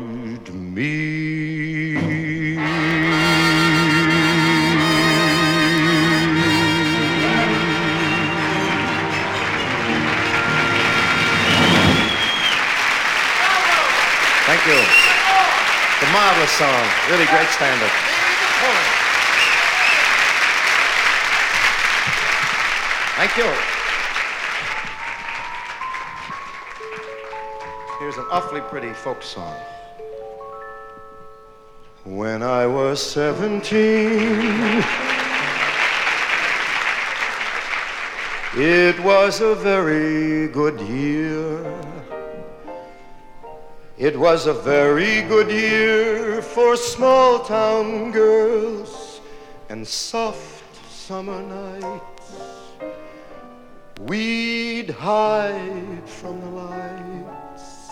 song. Really great standard. Thank you. Here's an awfully pretty folk song. When I was 17, it was a very good year. It was a very good year for small town girls and soft summer nights. We'd hide from the lights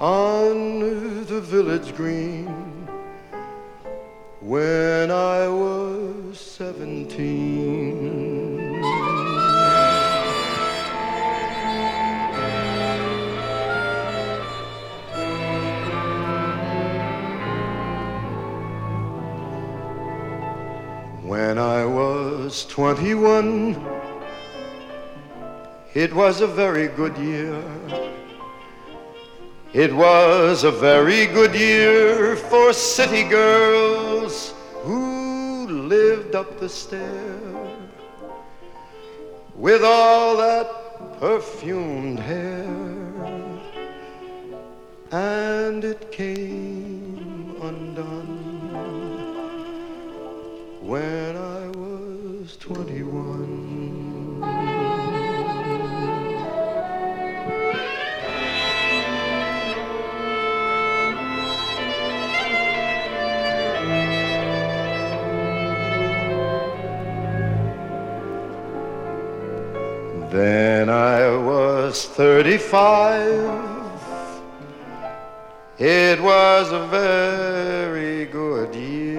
on the village green when I was seventeen. When I was 21, it was a very good year. It was a very good year for city girls who lived up the stair with all that perfumed hair. And it came undone when I was 21. Then I was 35. It was a very good year.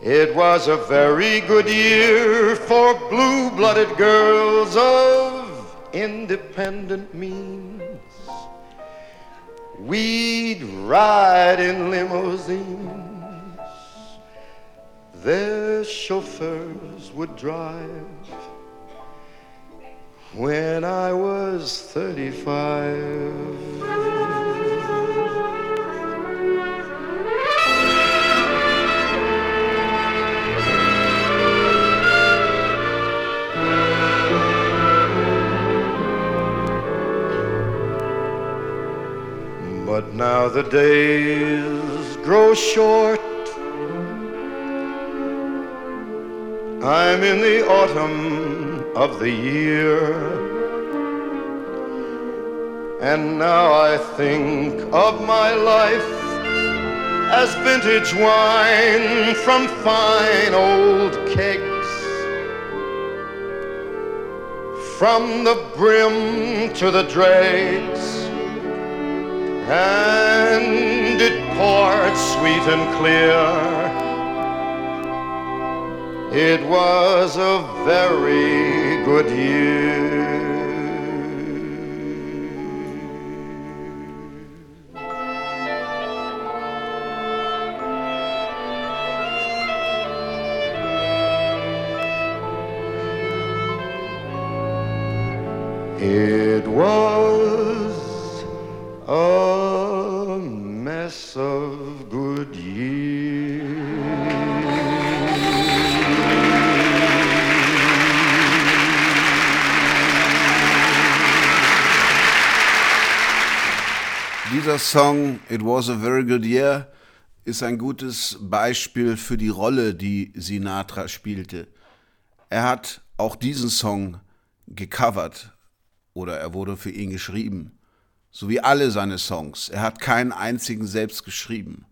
It was a very good year for blue blooded girls of independent means. We'd ride in limousines, their chauffeurs would drive when I was 35. But now the days grow short. I'm in the autumn of the year. And now I think of my life as vintage wine from fine old kegs. From the brim to the dregs. And it poured sweet and clear. It was a very good year. It was
Song It Was a Very Good Year ist ein gutes Beispiel für die Rolle, die Sinatra spielte. Er hat auch diesen Song gecovert oder er wurde für ihn geschrieben, so wie alle seine Songs. Er hat keinen einzigen selbst geschrieben.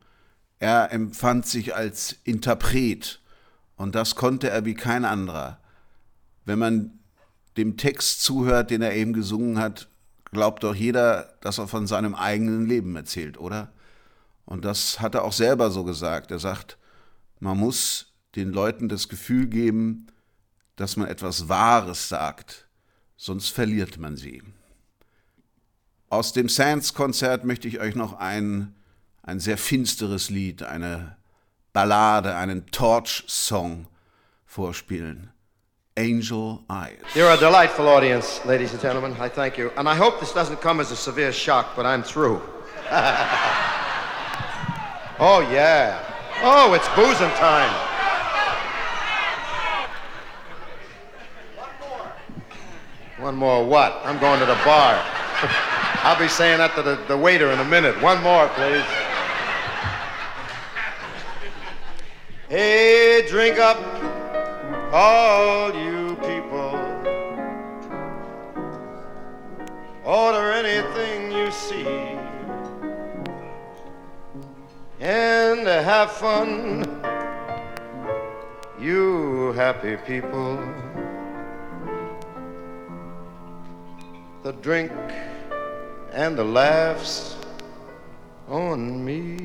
Er empfand sich als Interpret und das konnte er wie kein anderer. Wenn man dem Text zuhört, den er eben gesungen hat, glaubt doch jeder, dass er von seinem eigenen Leben erzählt, oder? Und das hat er auch selber so gesagt. Er sagt, man muss den Leuten das Gefühl geben, dass man etwas Wahres sagt, sonst verliert man sie. Aus dem Sands-Konzert möchte ich euch noch ein, ein sehr finsteres Lied, eine Ballade, einen Torch-Song vorspielen. Angel Eyes.
You're a delightful audience, ladies and gentlemen. I thank you. And I hope this doesn't come as a severe shock, but I'm through. oh, yeah. Oh, it's boozing time. One more One more what? I'm going to the bar. I'll be saying that to the, the waiter in a minute. One more, please. Hey, drink up, all you people. Order anything you see. And have fun, you happy people. The drink and the laughs on me.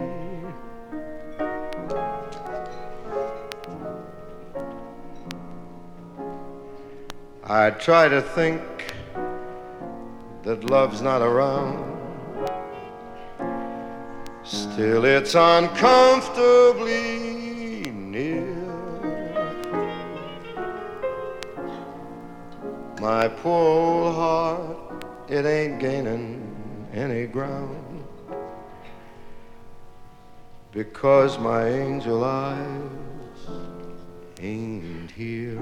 I try to think that love's not around. Still, it's uncomfortably near. My poor old heart, it ain't gaining
any ground because my angel eyes ain't here.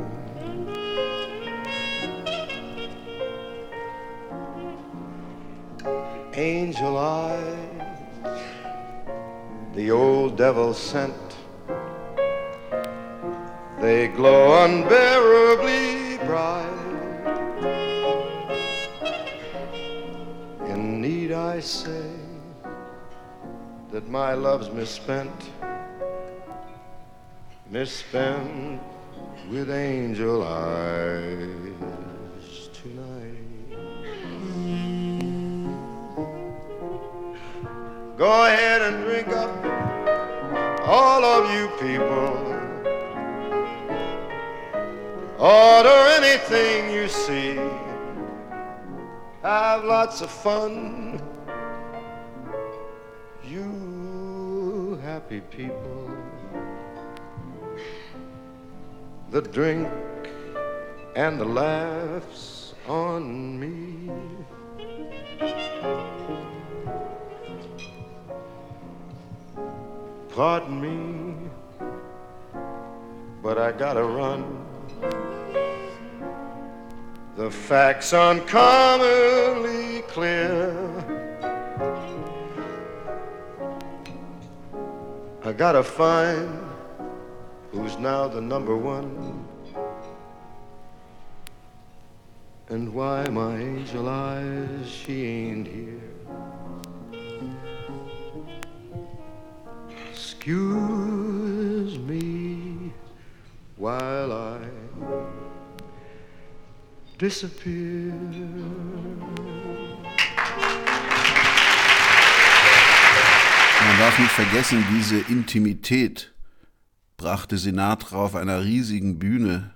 Angel eyes, the old devil sent, they glow unbearably bright. And need I say that my love's misspent, misspent with angel eyes Go ahead and drink up, all of you people. Order anything you see. Have lots of fun. You happy people. The drink and the laughs on me. Pardon me, but I gotta run. The facts uncommonly clear. I gotta find who's now the number one. And why my angel eyes, she ain't here. Excuse me while I disappear.
Man darf nicht vergessen, diese Intimität brachte Sinatra auf einer riesigen Bühne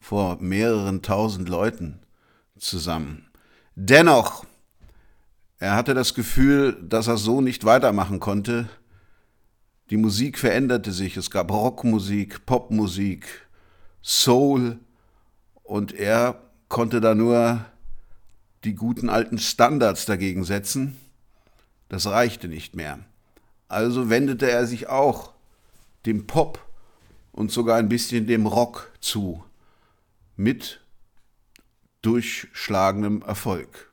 vor mehreren tausend Leuten zusammen. Dennoch, er hatte das Gefühl, dass er so nicht weitermachen konnte. Die Musik veränderte sich, es gab Rockmusik, Popmusik, Soul und er konnte da nur die guten alten Standards dagegen setzen. Das reichte nicht mehr. Also wendete er sich auch dem Pop und sogar ein bisschen dem Rock zu, mit durchschlagendem Erfolg.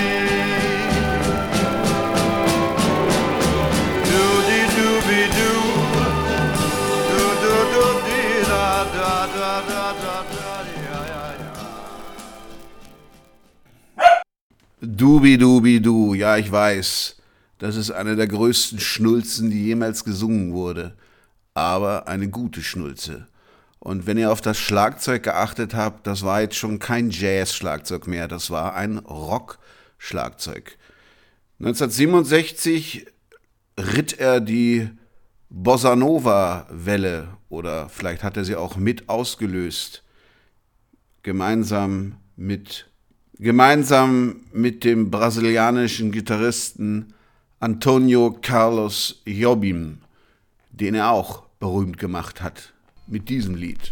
Ya ya ya.
Dubi Dubi Du, ja, ich weiß. Das ist einer der größten Schnulzen, die jemals gesungen wurde. Aber eine gute Schnulze. Und wenn ihr auf das Schlagzeug geachtet habt, das war jetzt schon kein Jazz-Schlagzeug mehr, das war ein Rock-Schlagzeug. 1967 ritt er die Bossa Nova-Welle oder vielleicht hat er sie auch mit ausgelöst, gemeinsam mit, gemeinsam mit dem brasilianischen Gitarristen Antonio Carlos Jobim, den er auch berühmt gemacht hat mit diesem Lied.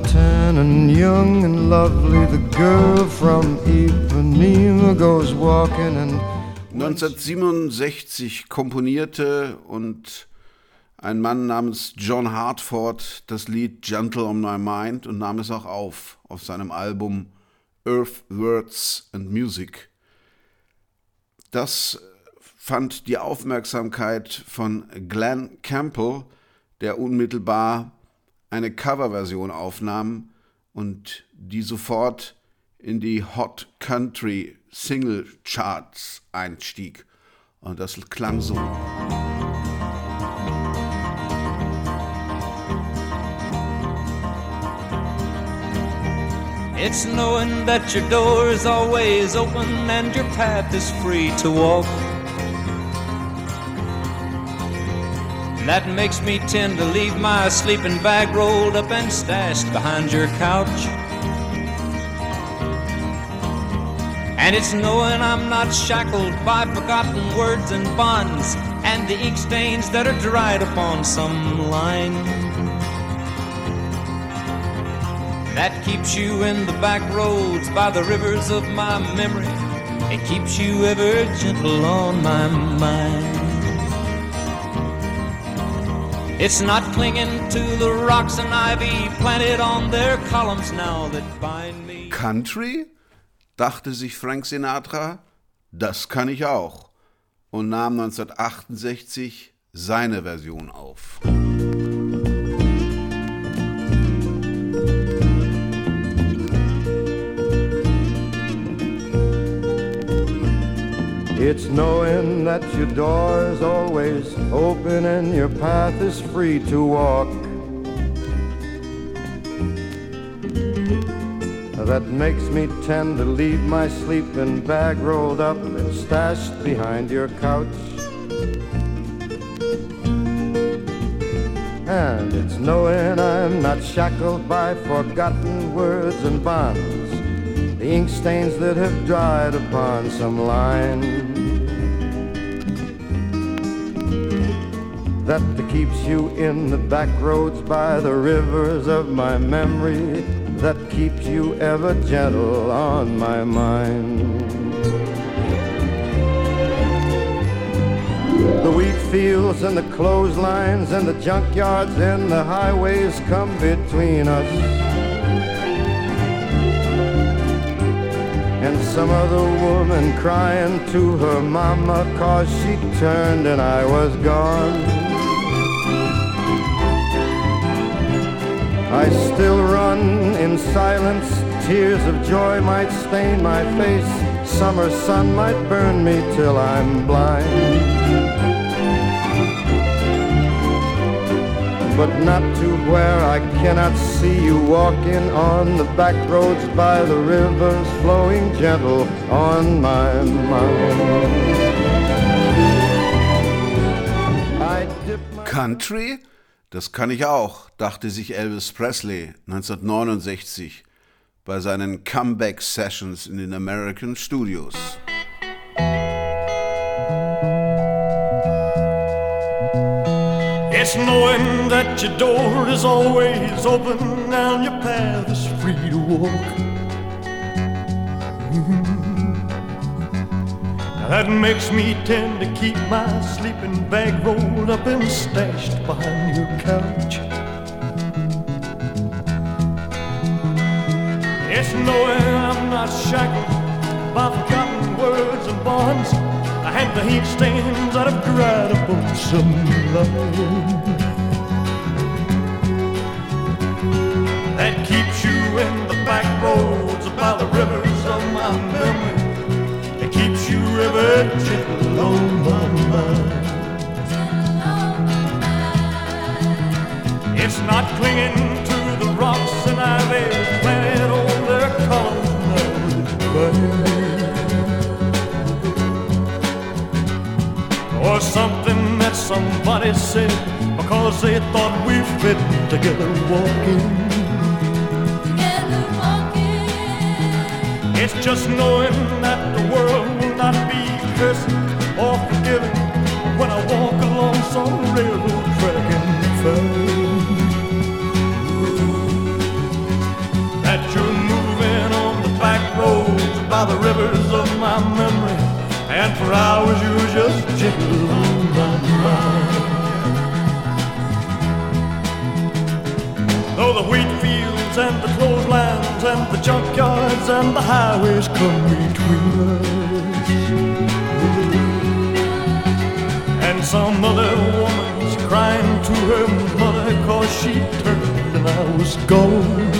and young and lovely, the girl from Ipanema goes walking and
1967 komponierte und ein Mann namens John Hartford das Lied Gentle on My Mind und nahm es auch auf auf seinem Album Earth, Words and Music. Das fand die Aufmerksamkeit von Glenn Campbell, der unmittelbar eine Coverversion aufnahm und die sofort in die Hot Country Single Charts einstieg. Und das klang so.
It's knowing that your door is always open and your path is free to walk. That makes me tend to leave my sleeping bag rolled up and stashed behind your couch. And it's knowing I'm not shackled by forgotten words and bonds and the ink stains that are dried upon some line. That keeps you in the back roads by the rivers of my memory. It keeps you ever gentle on my mind. It's not clinging to the rocks and ivy planted on their columns now that bind me.
Country? dachte sich Frank Sinatra, das kann ich auch und nahm 1968 seine Version auf.
It's knowing that your door is always open and your path is free to walk. That makes me tend to leave my sleeping bag rolled up and stashed behind your couch. And it's knowing I'm not shackled by forgotten words and bonds the ink stains that have dried upon some line that keeps you in the back roads by the rivers of my memory that keeps you ever gentle on my mind the wheat
fields and the clotheslines and the junkyards and the highways come between us. And some other woman crying to her mama cause she turned and I was gone. I still run in silence, tears of joy might stain my face summer sun might burn me till I'm blind. But not to where I cannot see you walking on the back roads by the rivers flowing gentle on my mind.
Country? Das kann ich auch, dachte sich Elvis Presley 1969 bei seinen Comeback Sessions in den American Studios.
It's knowing that your door is always open and your path is free to walk. That makes me tend to keep my sleeping bag rolled up and stashed behind your couch. It's knowing I'm not shackled by forgotten words and bonds. I had the heat stains out of dried up on some line. That keeps you in the back roads by the rivers of my memory. Ever gentle on oh, my mind. It's not clinging to the rocks and I've planted or something that somebody said because they thought we fit together walking.
Together walking.
It's just knowing that the world not be cursed or forgiving when I walk along some railroad track and find that you're moving on the back roads by the rivers of my memory. And for hours you just gentle on my mind. Though the wheat fields and the clotheslines and the junkyards and the highways come between us. And some other woman's crying to her mother cause she turned and I was gone.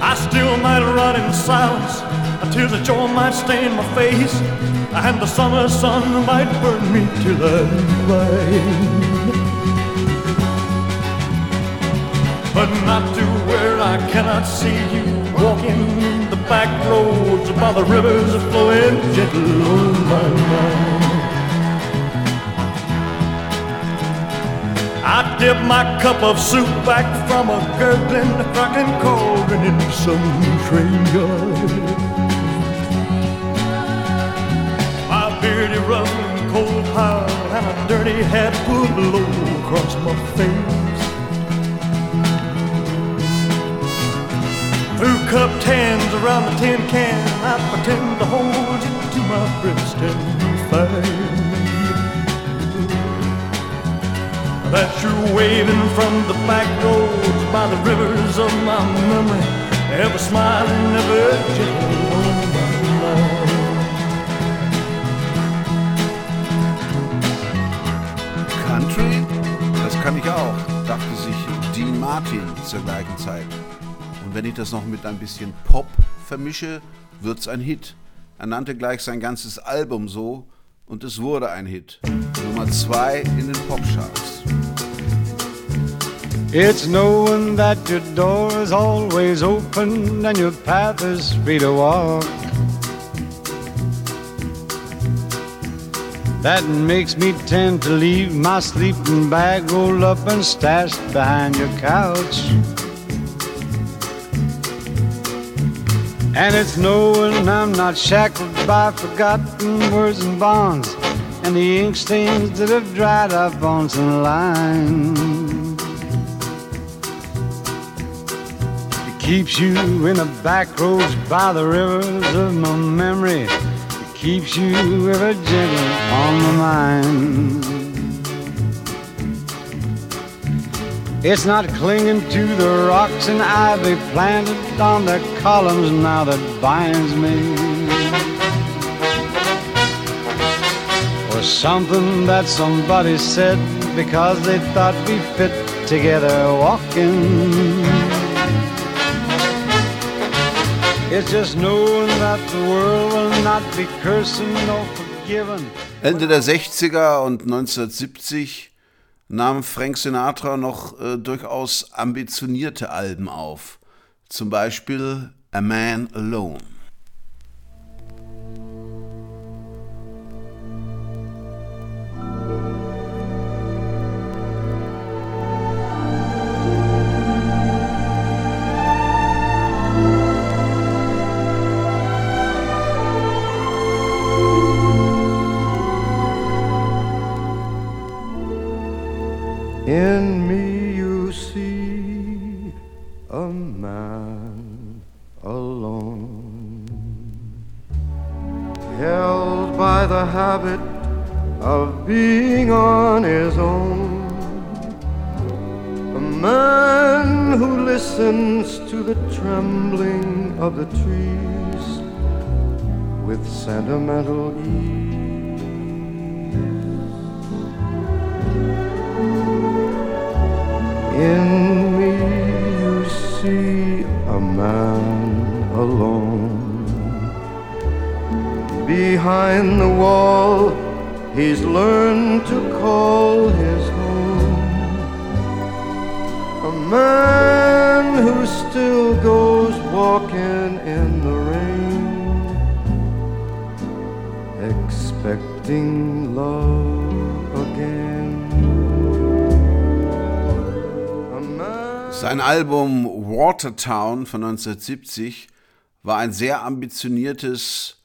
I still might run in silence Tears of joy might stain my face, and the summer sun might burn me till I'm blind. But not to where I cannot see you walking the back roads by the rivers flowing gentle on my mind. I dip my cup of soup back from a gurgling, cracking cauldron in some train yard. beardy ruffling cold pile and a dirty hat pulled low across my face. Through cupped hands around the tin can, I pretend to hold you to my breast and fight. That you're waving from the back roads by the rivers of my memory, ever smiling, ever gentle on my mind.
kann ich auch, dachte sich Dean Martin zur gleichen Zeit. Wenn ich das noch mit ein bisschen Pop vermische, wird's ein Hit. Er nannte gleich sein ganzes Album so und es wurde ein Hit. Nummer 2 in den Popcharts.
It's knowing that your door is always open and your path is free to walk. That makes me tend to leave my sleeping bag rolled up and stashed behind your couch. And it's knowing I'm not shackled by forgotten words and bonds and the ink stains that have dried up on some lines. It keeps you in the back roads by the rivers of my memory It keeps you ever gentle on the mind. It's not clinging to the rocks and ivy planted on the columns now that binds me. Or something that somebody said because they thought we fit together walking. It's just knowing that the world will not be cursing nor forgiving.
Ende der 60er und 1970 nahm Frank Sinatra noch äh, durchaus ambitionierte Alben auf. Zum Beispiel A Man Alone.
In me you see a man alone, held by the habit of being on his own. A man who listens to the trembling of the trees with sentimental ease. In me you see a man alone. Behind the wall, he's learned to call his home. A man who still goes walking in the rain, expecting love
Sein Album Watertown von 1970 war ein sehr ambitioniertes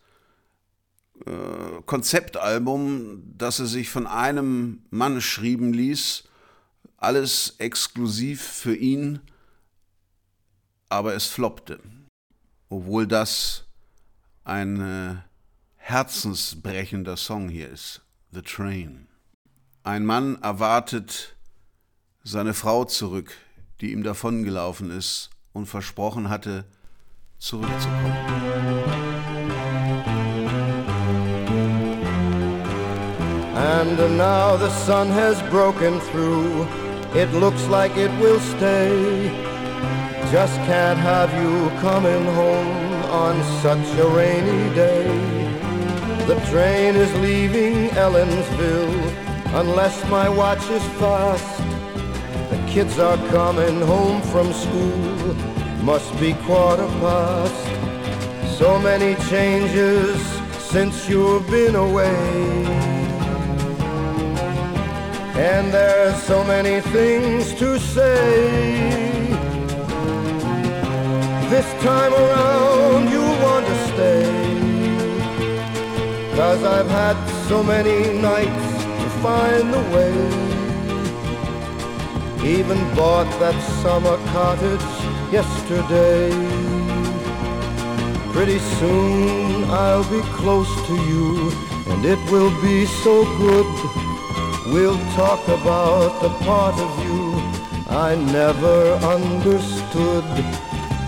äh, Konzeptalbum, das er sich von einem Mann schrieben ließ, alles exklusiv für ihn, aber es floppte, obwohl das ein äh, herzensbrechender Song hier ist, The Train. Ein Mann erwartet seine Frau zurück, die ihm davongelaufen ist und versprochen hatte, zurückzukommen.
And now the sun has broken through. It looks like it will stay. Just can't have you coming home on such a rainy day. The train is leaving Ellensville unless my watch is fast. Kids are coming home from school. Must be quarter past. So many changes since you've been away. And there's so many things to say. This time around you want to stay. Cause I've had so many nights to find the way. Even bought that summer cottage yesterday. Pretty soon I'll be close to you, and it will be so good. We'll talk about the part of you I never understood.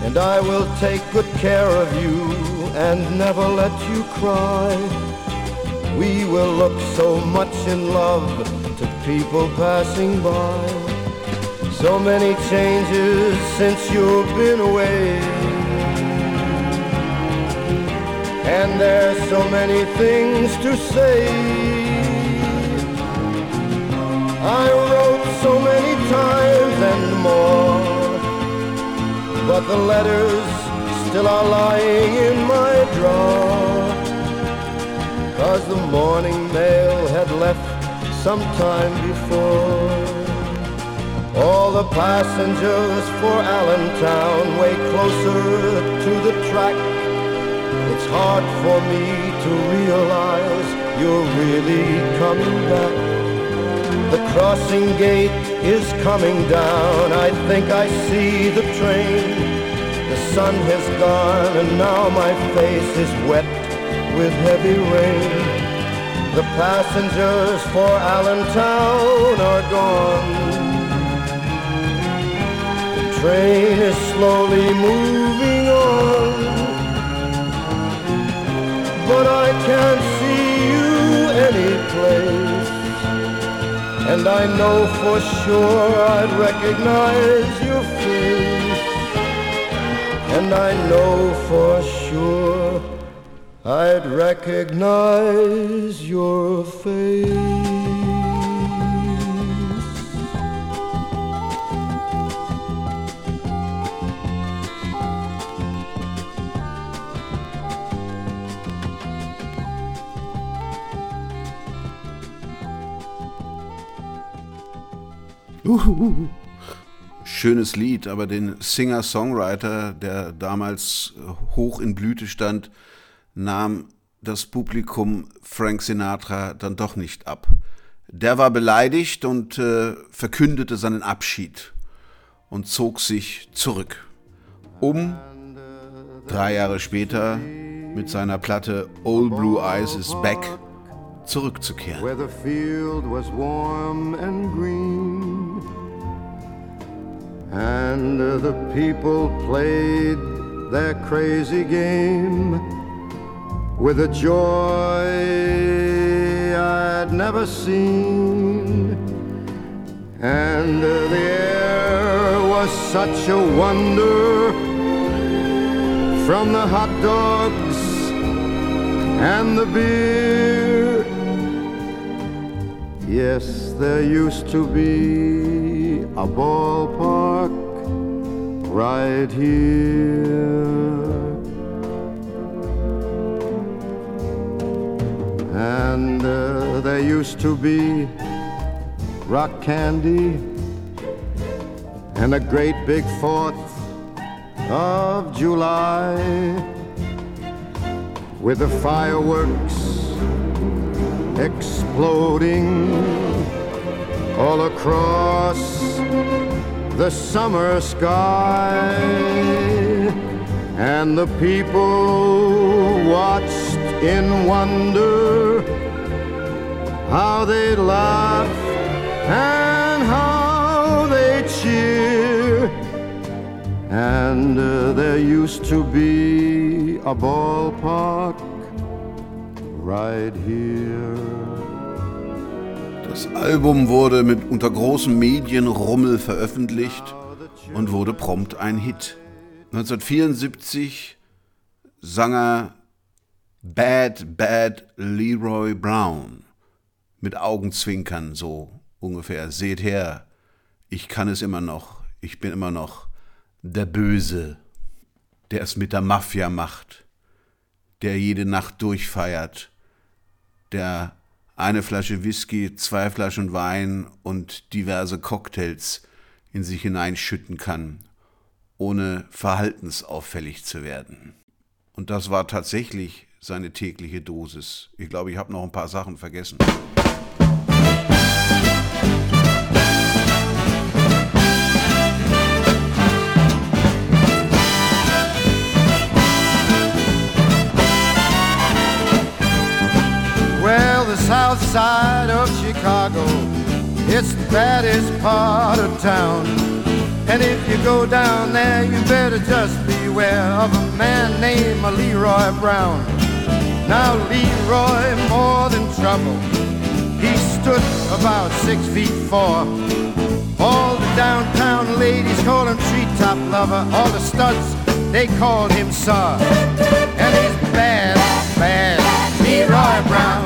And I will take good care of you and never let you cry. We will look so much in love to people passing by. So many changes since you've been away. And there's so many things to say. I wrote so many times and more, but the letters still are lying in my drawer. Cause the morning mail had left some time before. All the passengers for Allentown way closer to the track. It's hard for me to realize you're really coming back. The crossing gate is coming down. I think I see the train. The sun has gone and now my face is wet with heavy rain. The passengers for Allentown are gone. Train is slowly moving on. But I can't see you anyplace. And I know for sure I'd recognize your face. And I know for sure I'd recognize your face.
Uhuhu. Schönes Lied, aber den Singer-Songwriter, der damals hoch in Blüte stand, nahm das Publikum Frank Sinatra dann doch nicht ab. Der war beleidigt und äh, verkündete seinen Abschied und zog sich zurück, um drei Jahre später mit seiner Platte Old Blue Eyes is Back zurückzukehren.
And the people played their crazy game with a joy I'd never seen, and the air was such a wonder from the hot dogs and the beer. Yes, there used to be a ballpark right here. And uh, there used to be rock candy and a great big fourth of July with the fireworks exploding all across the summer sky. And the people watched in wonder how they laugh and how they cheer. And uh, there used to be a ballpark right here.
Das Album wurde mit unter großem Medienrummel veröffentlicht und wurde prompt ein Hit. 1974 sang er Bad Bad Leroy Brown mit Augenzwinkern so ungefähr. Seht her, ich kann es immer noch, ich bin immer noch der Böse, der es mit der Mafia macht, der jede Nacht durchfeiert, der eine Flasche Whisky, zwei Flaschen Wein und diverse Cocktails in sich hineinschütten kann, ohne verhaltensauffällig zu werden. Und das war tatsächlich seine tägliche Dosis. Ich glaube, ich habe noch ein paar Sachen vergessen.
South side of Chicago, it's the baddest part of town. And if you go down there, you better just beware of a man named Leroy Brown. Now, Leroy, more than trouble, he stood about six feet four. All the downtown ladies call him treetop lover. All the studs, they called him sir. And he's bad, bad, Leroy Brown.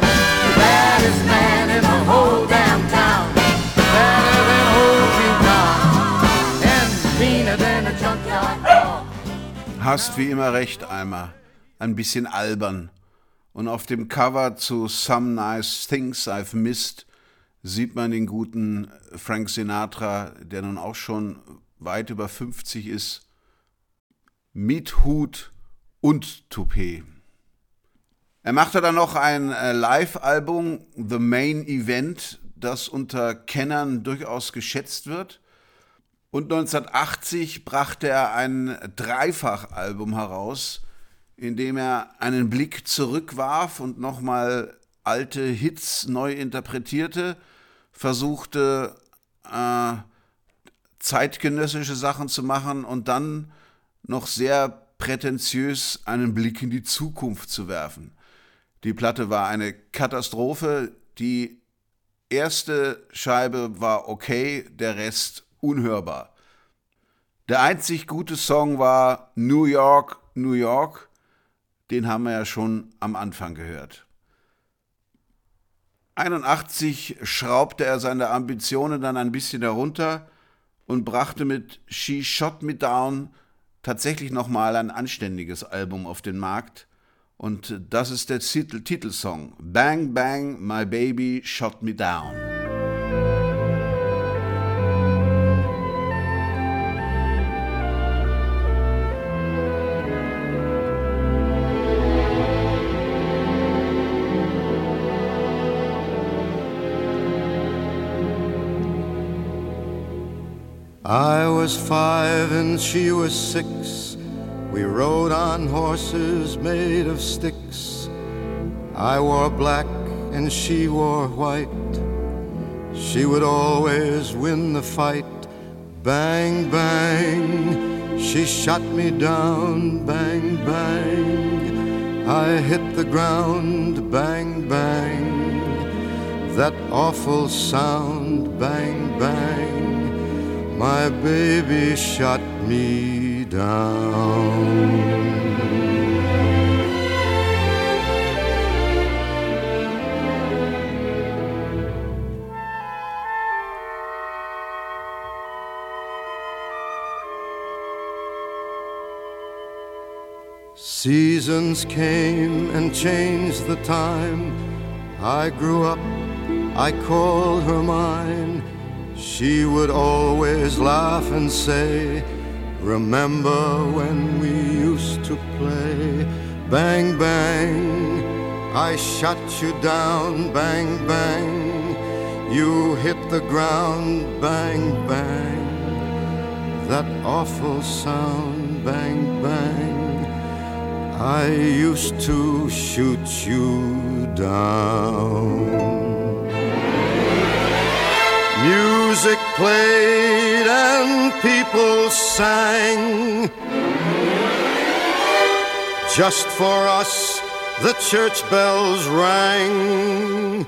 Hast wie immer recht, Alma. Ein bisschen albern. Und auf dem Cover zu Some Nice Things I've Missed sieht man den guten Frank Sinatra, der nun auch schon weit über 50 ist, mit Hut und Toupet. Er machte dann noch ein äh, Live-Album, The Main Event, das unter Kennern durchaus geschätzt wird. Und 1980 brachte er ein Dreifach-Album heraus, indem er einen Blick zurückwarf und nochmal alte Hits neu interpretierte, versuchte äh, zeitgenössische Sachen zu machen und dann noch sehr prätentiös einen Blick in die Zukunft zu werfen. Die Platte war eine Katastrophe. Die erste Scheibe war okay, der Rest unhörbar. Der einzig gute Song war New York, New York. Den haben wir ja schon am Anfang gehört. 81 schraubte er seine Ambitionen dann ein bisschen herunter und brachte mit She Shot Me Down tatsächlich nochmal ein anständiges Album auf den Markt. Und das ist der Titel Titelsong. Bang Bang, My Baby Shot Me Down.
I was five and she was six. We rode on horses made of sticks. I wore black and she wore white. She would always win the fight. Bang, bang, she shot me down. Bang, bang, I hit the ground. Bang, bang, that awful sound. Bang, bang my baby shot me down. Seasons came and changed the time. I grew up, I called her mine. She would always laugh and say, Remember when we used to play? Bang, bang, I shot you down. Bang, bang, you hit the ground. Bang, bang, that awful sound. Bang, bang, I used to shoot you down. Played and people sang. Just for us, the church bells rang.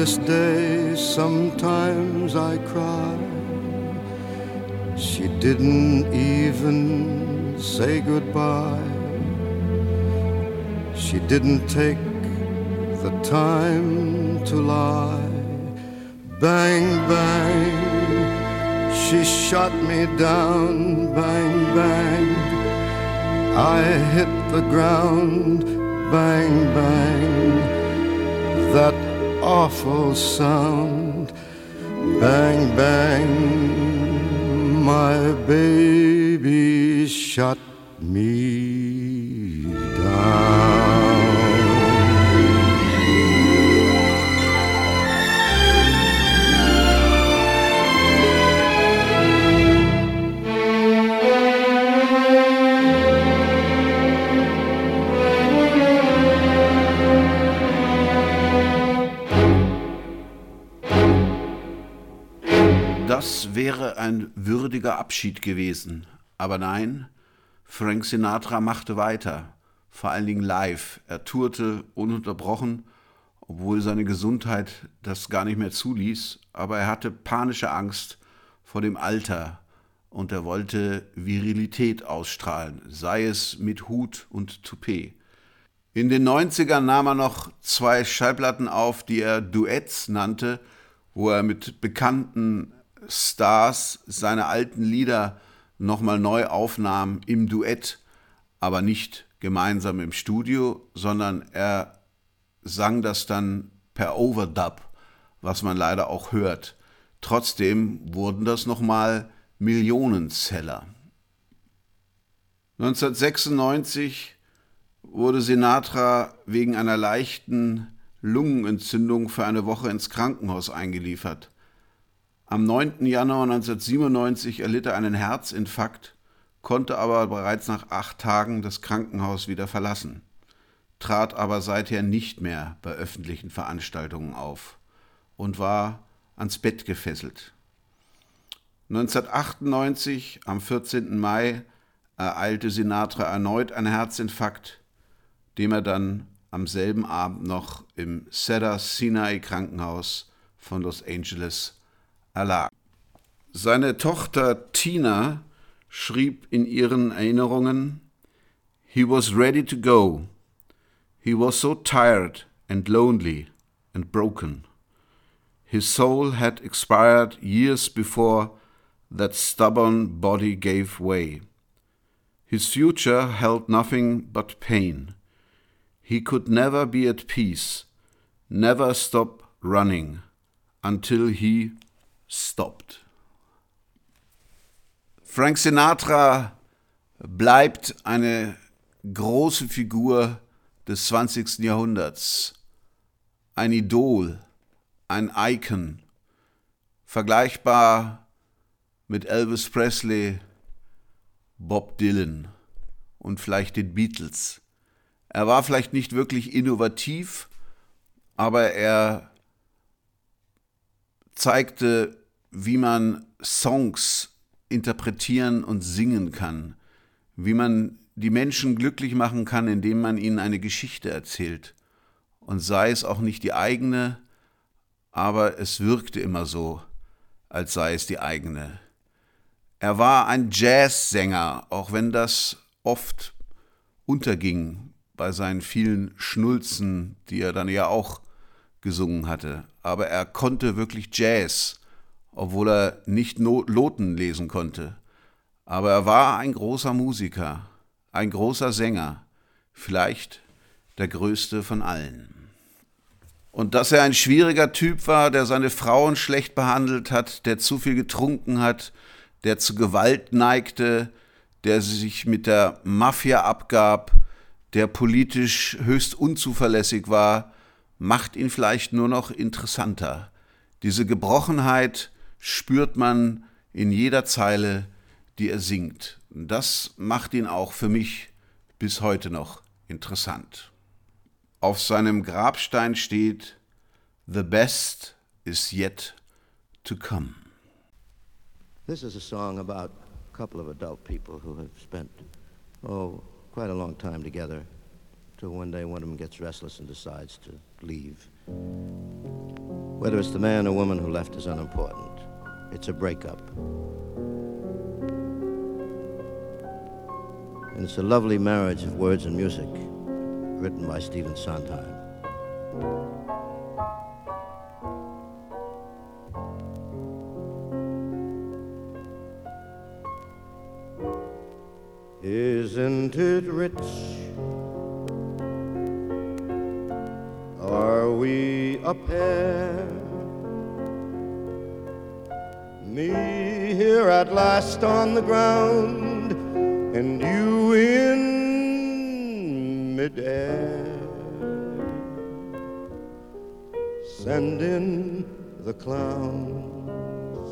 This day, sometimes I cry. She didn't even say goodbye. She didn't take the time to lie. Bang, bang, she shot me down. Bang, bang. I hit the ground, bang, bang, that awful sound, bang, bang, my baby shot me
Abschied gewesen. Aber nein, Frank Sinatra machte weiter, vor allen Dingen live. Er tourte ununterbrochen, obwohl seine Gesundheit das gar nicht mehr zuließ, aber er hatte panische Angst vor dem Alter und er wollte Virilität ausstrahlen, sei es mit Hut und Toupet. In den 90ern nahm er noch zwei Schallplatten auf, die er Duets nannte, wo er mit bekannten Stars seine alten Lieder nochmal neu aufnahm im Duett. aber nicht gemeinsam im Studio, sondern er sang das dann per Overdub, was man leider auch hört. Trotzdem wurden das nochmal Millionenzeller. 1996 wurde Sinatra wegen einer leichten Lungenentzündung für eine Woche ins Krankenhaus eingeliefert. Am 9. Januar 1997 erlitt er einen Herzinfarkt, konnte aber bereits nach acht Tagen das Krankenhaus wieder verlassen, trat aber seither nicht mehr bei öffentlichen Veranstaltungen auf und war ans Bett gefesselt. 1998, am 14. Mai, ereilte Sinatra erneut ein Herzinfarkt, dem er dann am selben Abend noch im Cedar Sinai Krankenhaus von Los Angeles erlag. Seine Tochter Tina schrieb in ihren Erinnerungen, He was ready to go. He was so tired and lonely and broken. His soul had expired years before that stubborn body gave way. His future held nothing but pain. He could never be at peace, never stop running until he stopped. Frank Sinatra bleibt eine große Figur des 20. Jahrhunderts, ein Idol, ein Icon, vergleichbar mit Elvis Presley, Bob Dylan und vielleicht den Beatles. Er war vielleicht nicht wirklich innovativ, aber er zeigte, wie man Songs interpretieren und singen kann, wie man die Menschen glücklich machen kann, indem man ihnen eine Geschichte erzählt. Und sei es auch nicht die eigene, aber es wirkte immer so, als sei es die eigene. Er war ein Jazzsänger, auch wenn das oft unterging bei seinen vielen Schnulzen, die er dann ja auch gesungen hatte. Aber er konnte wirklich Jazz, obwohl er nicht Noten lesen konnte. Aber er war ein großer Musiker, ein großer Sänger, vielleicht der größte von allen. Und dass er ein schwieriger Typ war, der seine Frauen schlecht behandelt hat, der zu viel getrunken hat, der zu Gewalt neigte, der sich mit der Mafia abgab, der politisch höchst unzuverlässig war, macht ihn vielleicht nur noch interessanter. Diese Gebrochenheit spürt man in jeder Zeile, die er singt. Das macht ihn auch für mich bis heute noch interessant. Auf seinem Grabstein steht The best is yet to come.
This is a song about a couple of adult people who have spent, oh, quite a long time together, till one day one of them gets restless and decides to leave. Whether it's the man or woman who left is unimportant. It's a breakup. And it's a lovely marriage of words and music, written by Stephen Sondheim. Isn't it rich? Are we a pair? Me here at last on the ground, and you in midair. Send in the clowns.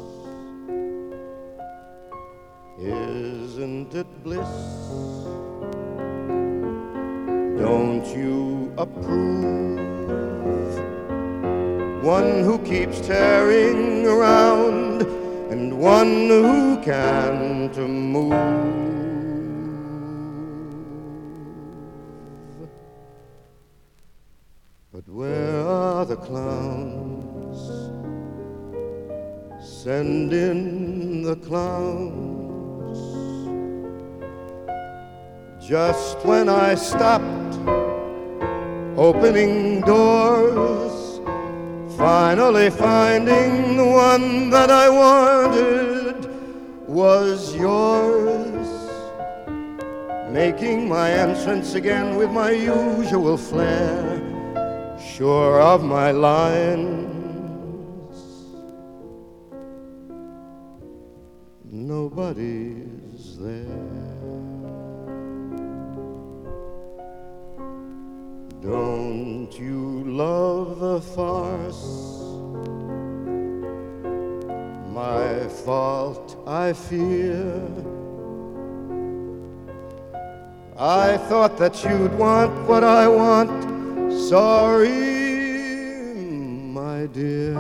Isn't it bliss? Don't you approve? One who keeps tearing around and one who can't move. But where are the clowns? Send in the clowns. Just when I stopped opening doors, finally finding the one that I wanted was yours. making my entrance again with my usual flair, sure of my lines. That you'd want what I want. Sorry, my dear.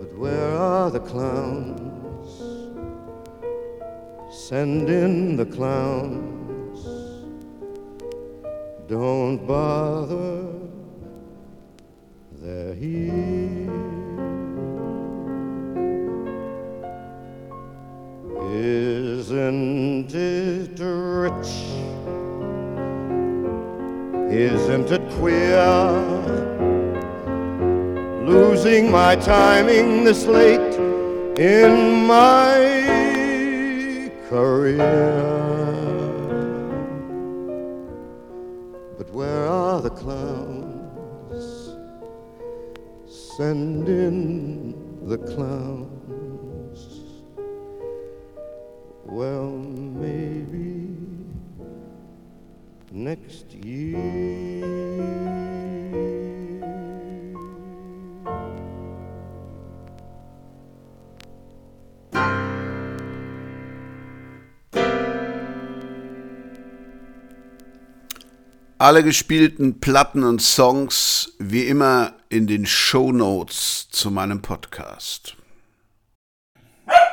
But where are the clowns? Send in the clowns. Don't bother, they're here. Isn't it rich? Isn't it queer? Losing my timing this late in my career. But where are the clowns? Send in the clowns. Well, next year.
Alle gespielten Platten und Songs wie immer in den Show Notes zu meinem Podcast.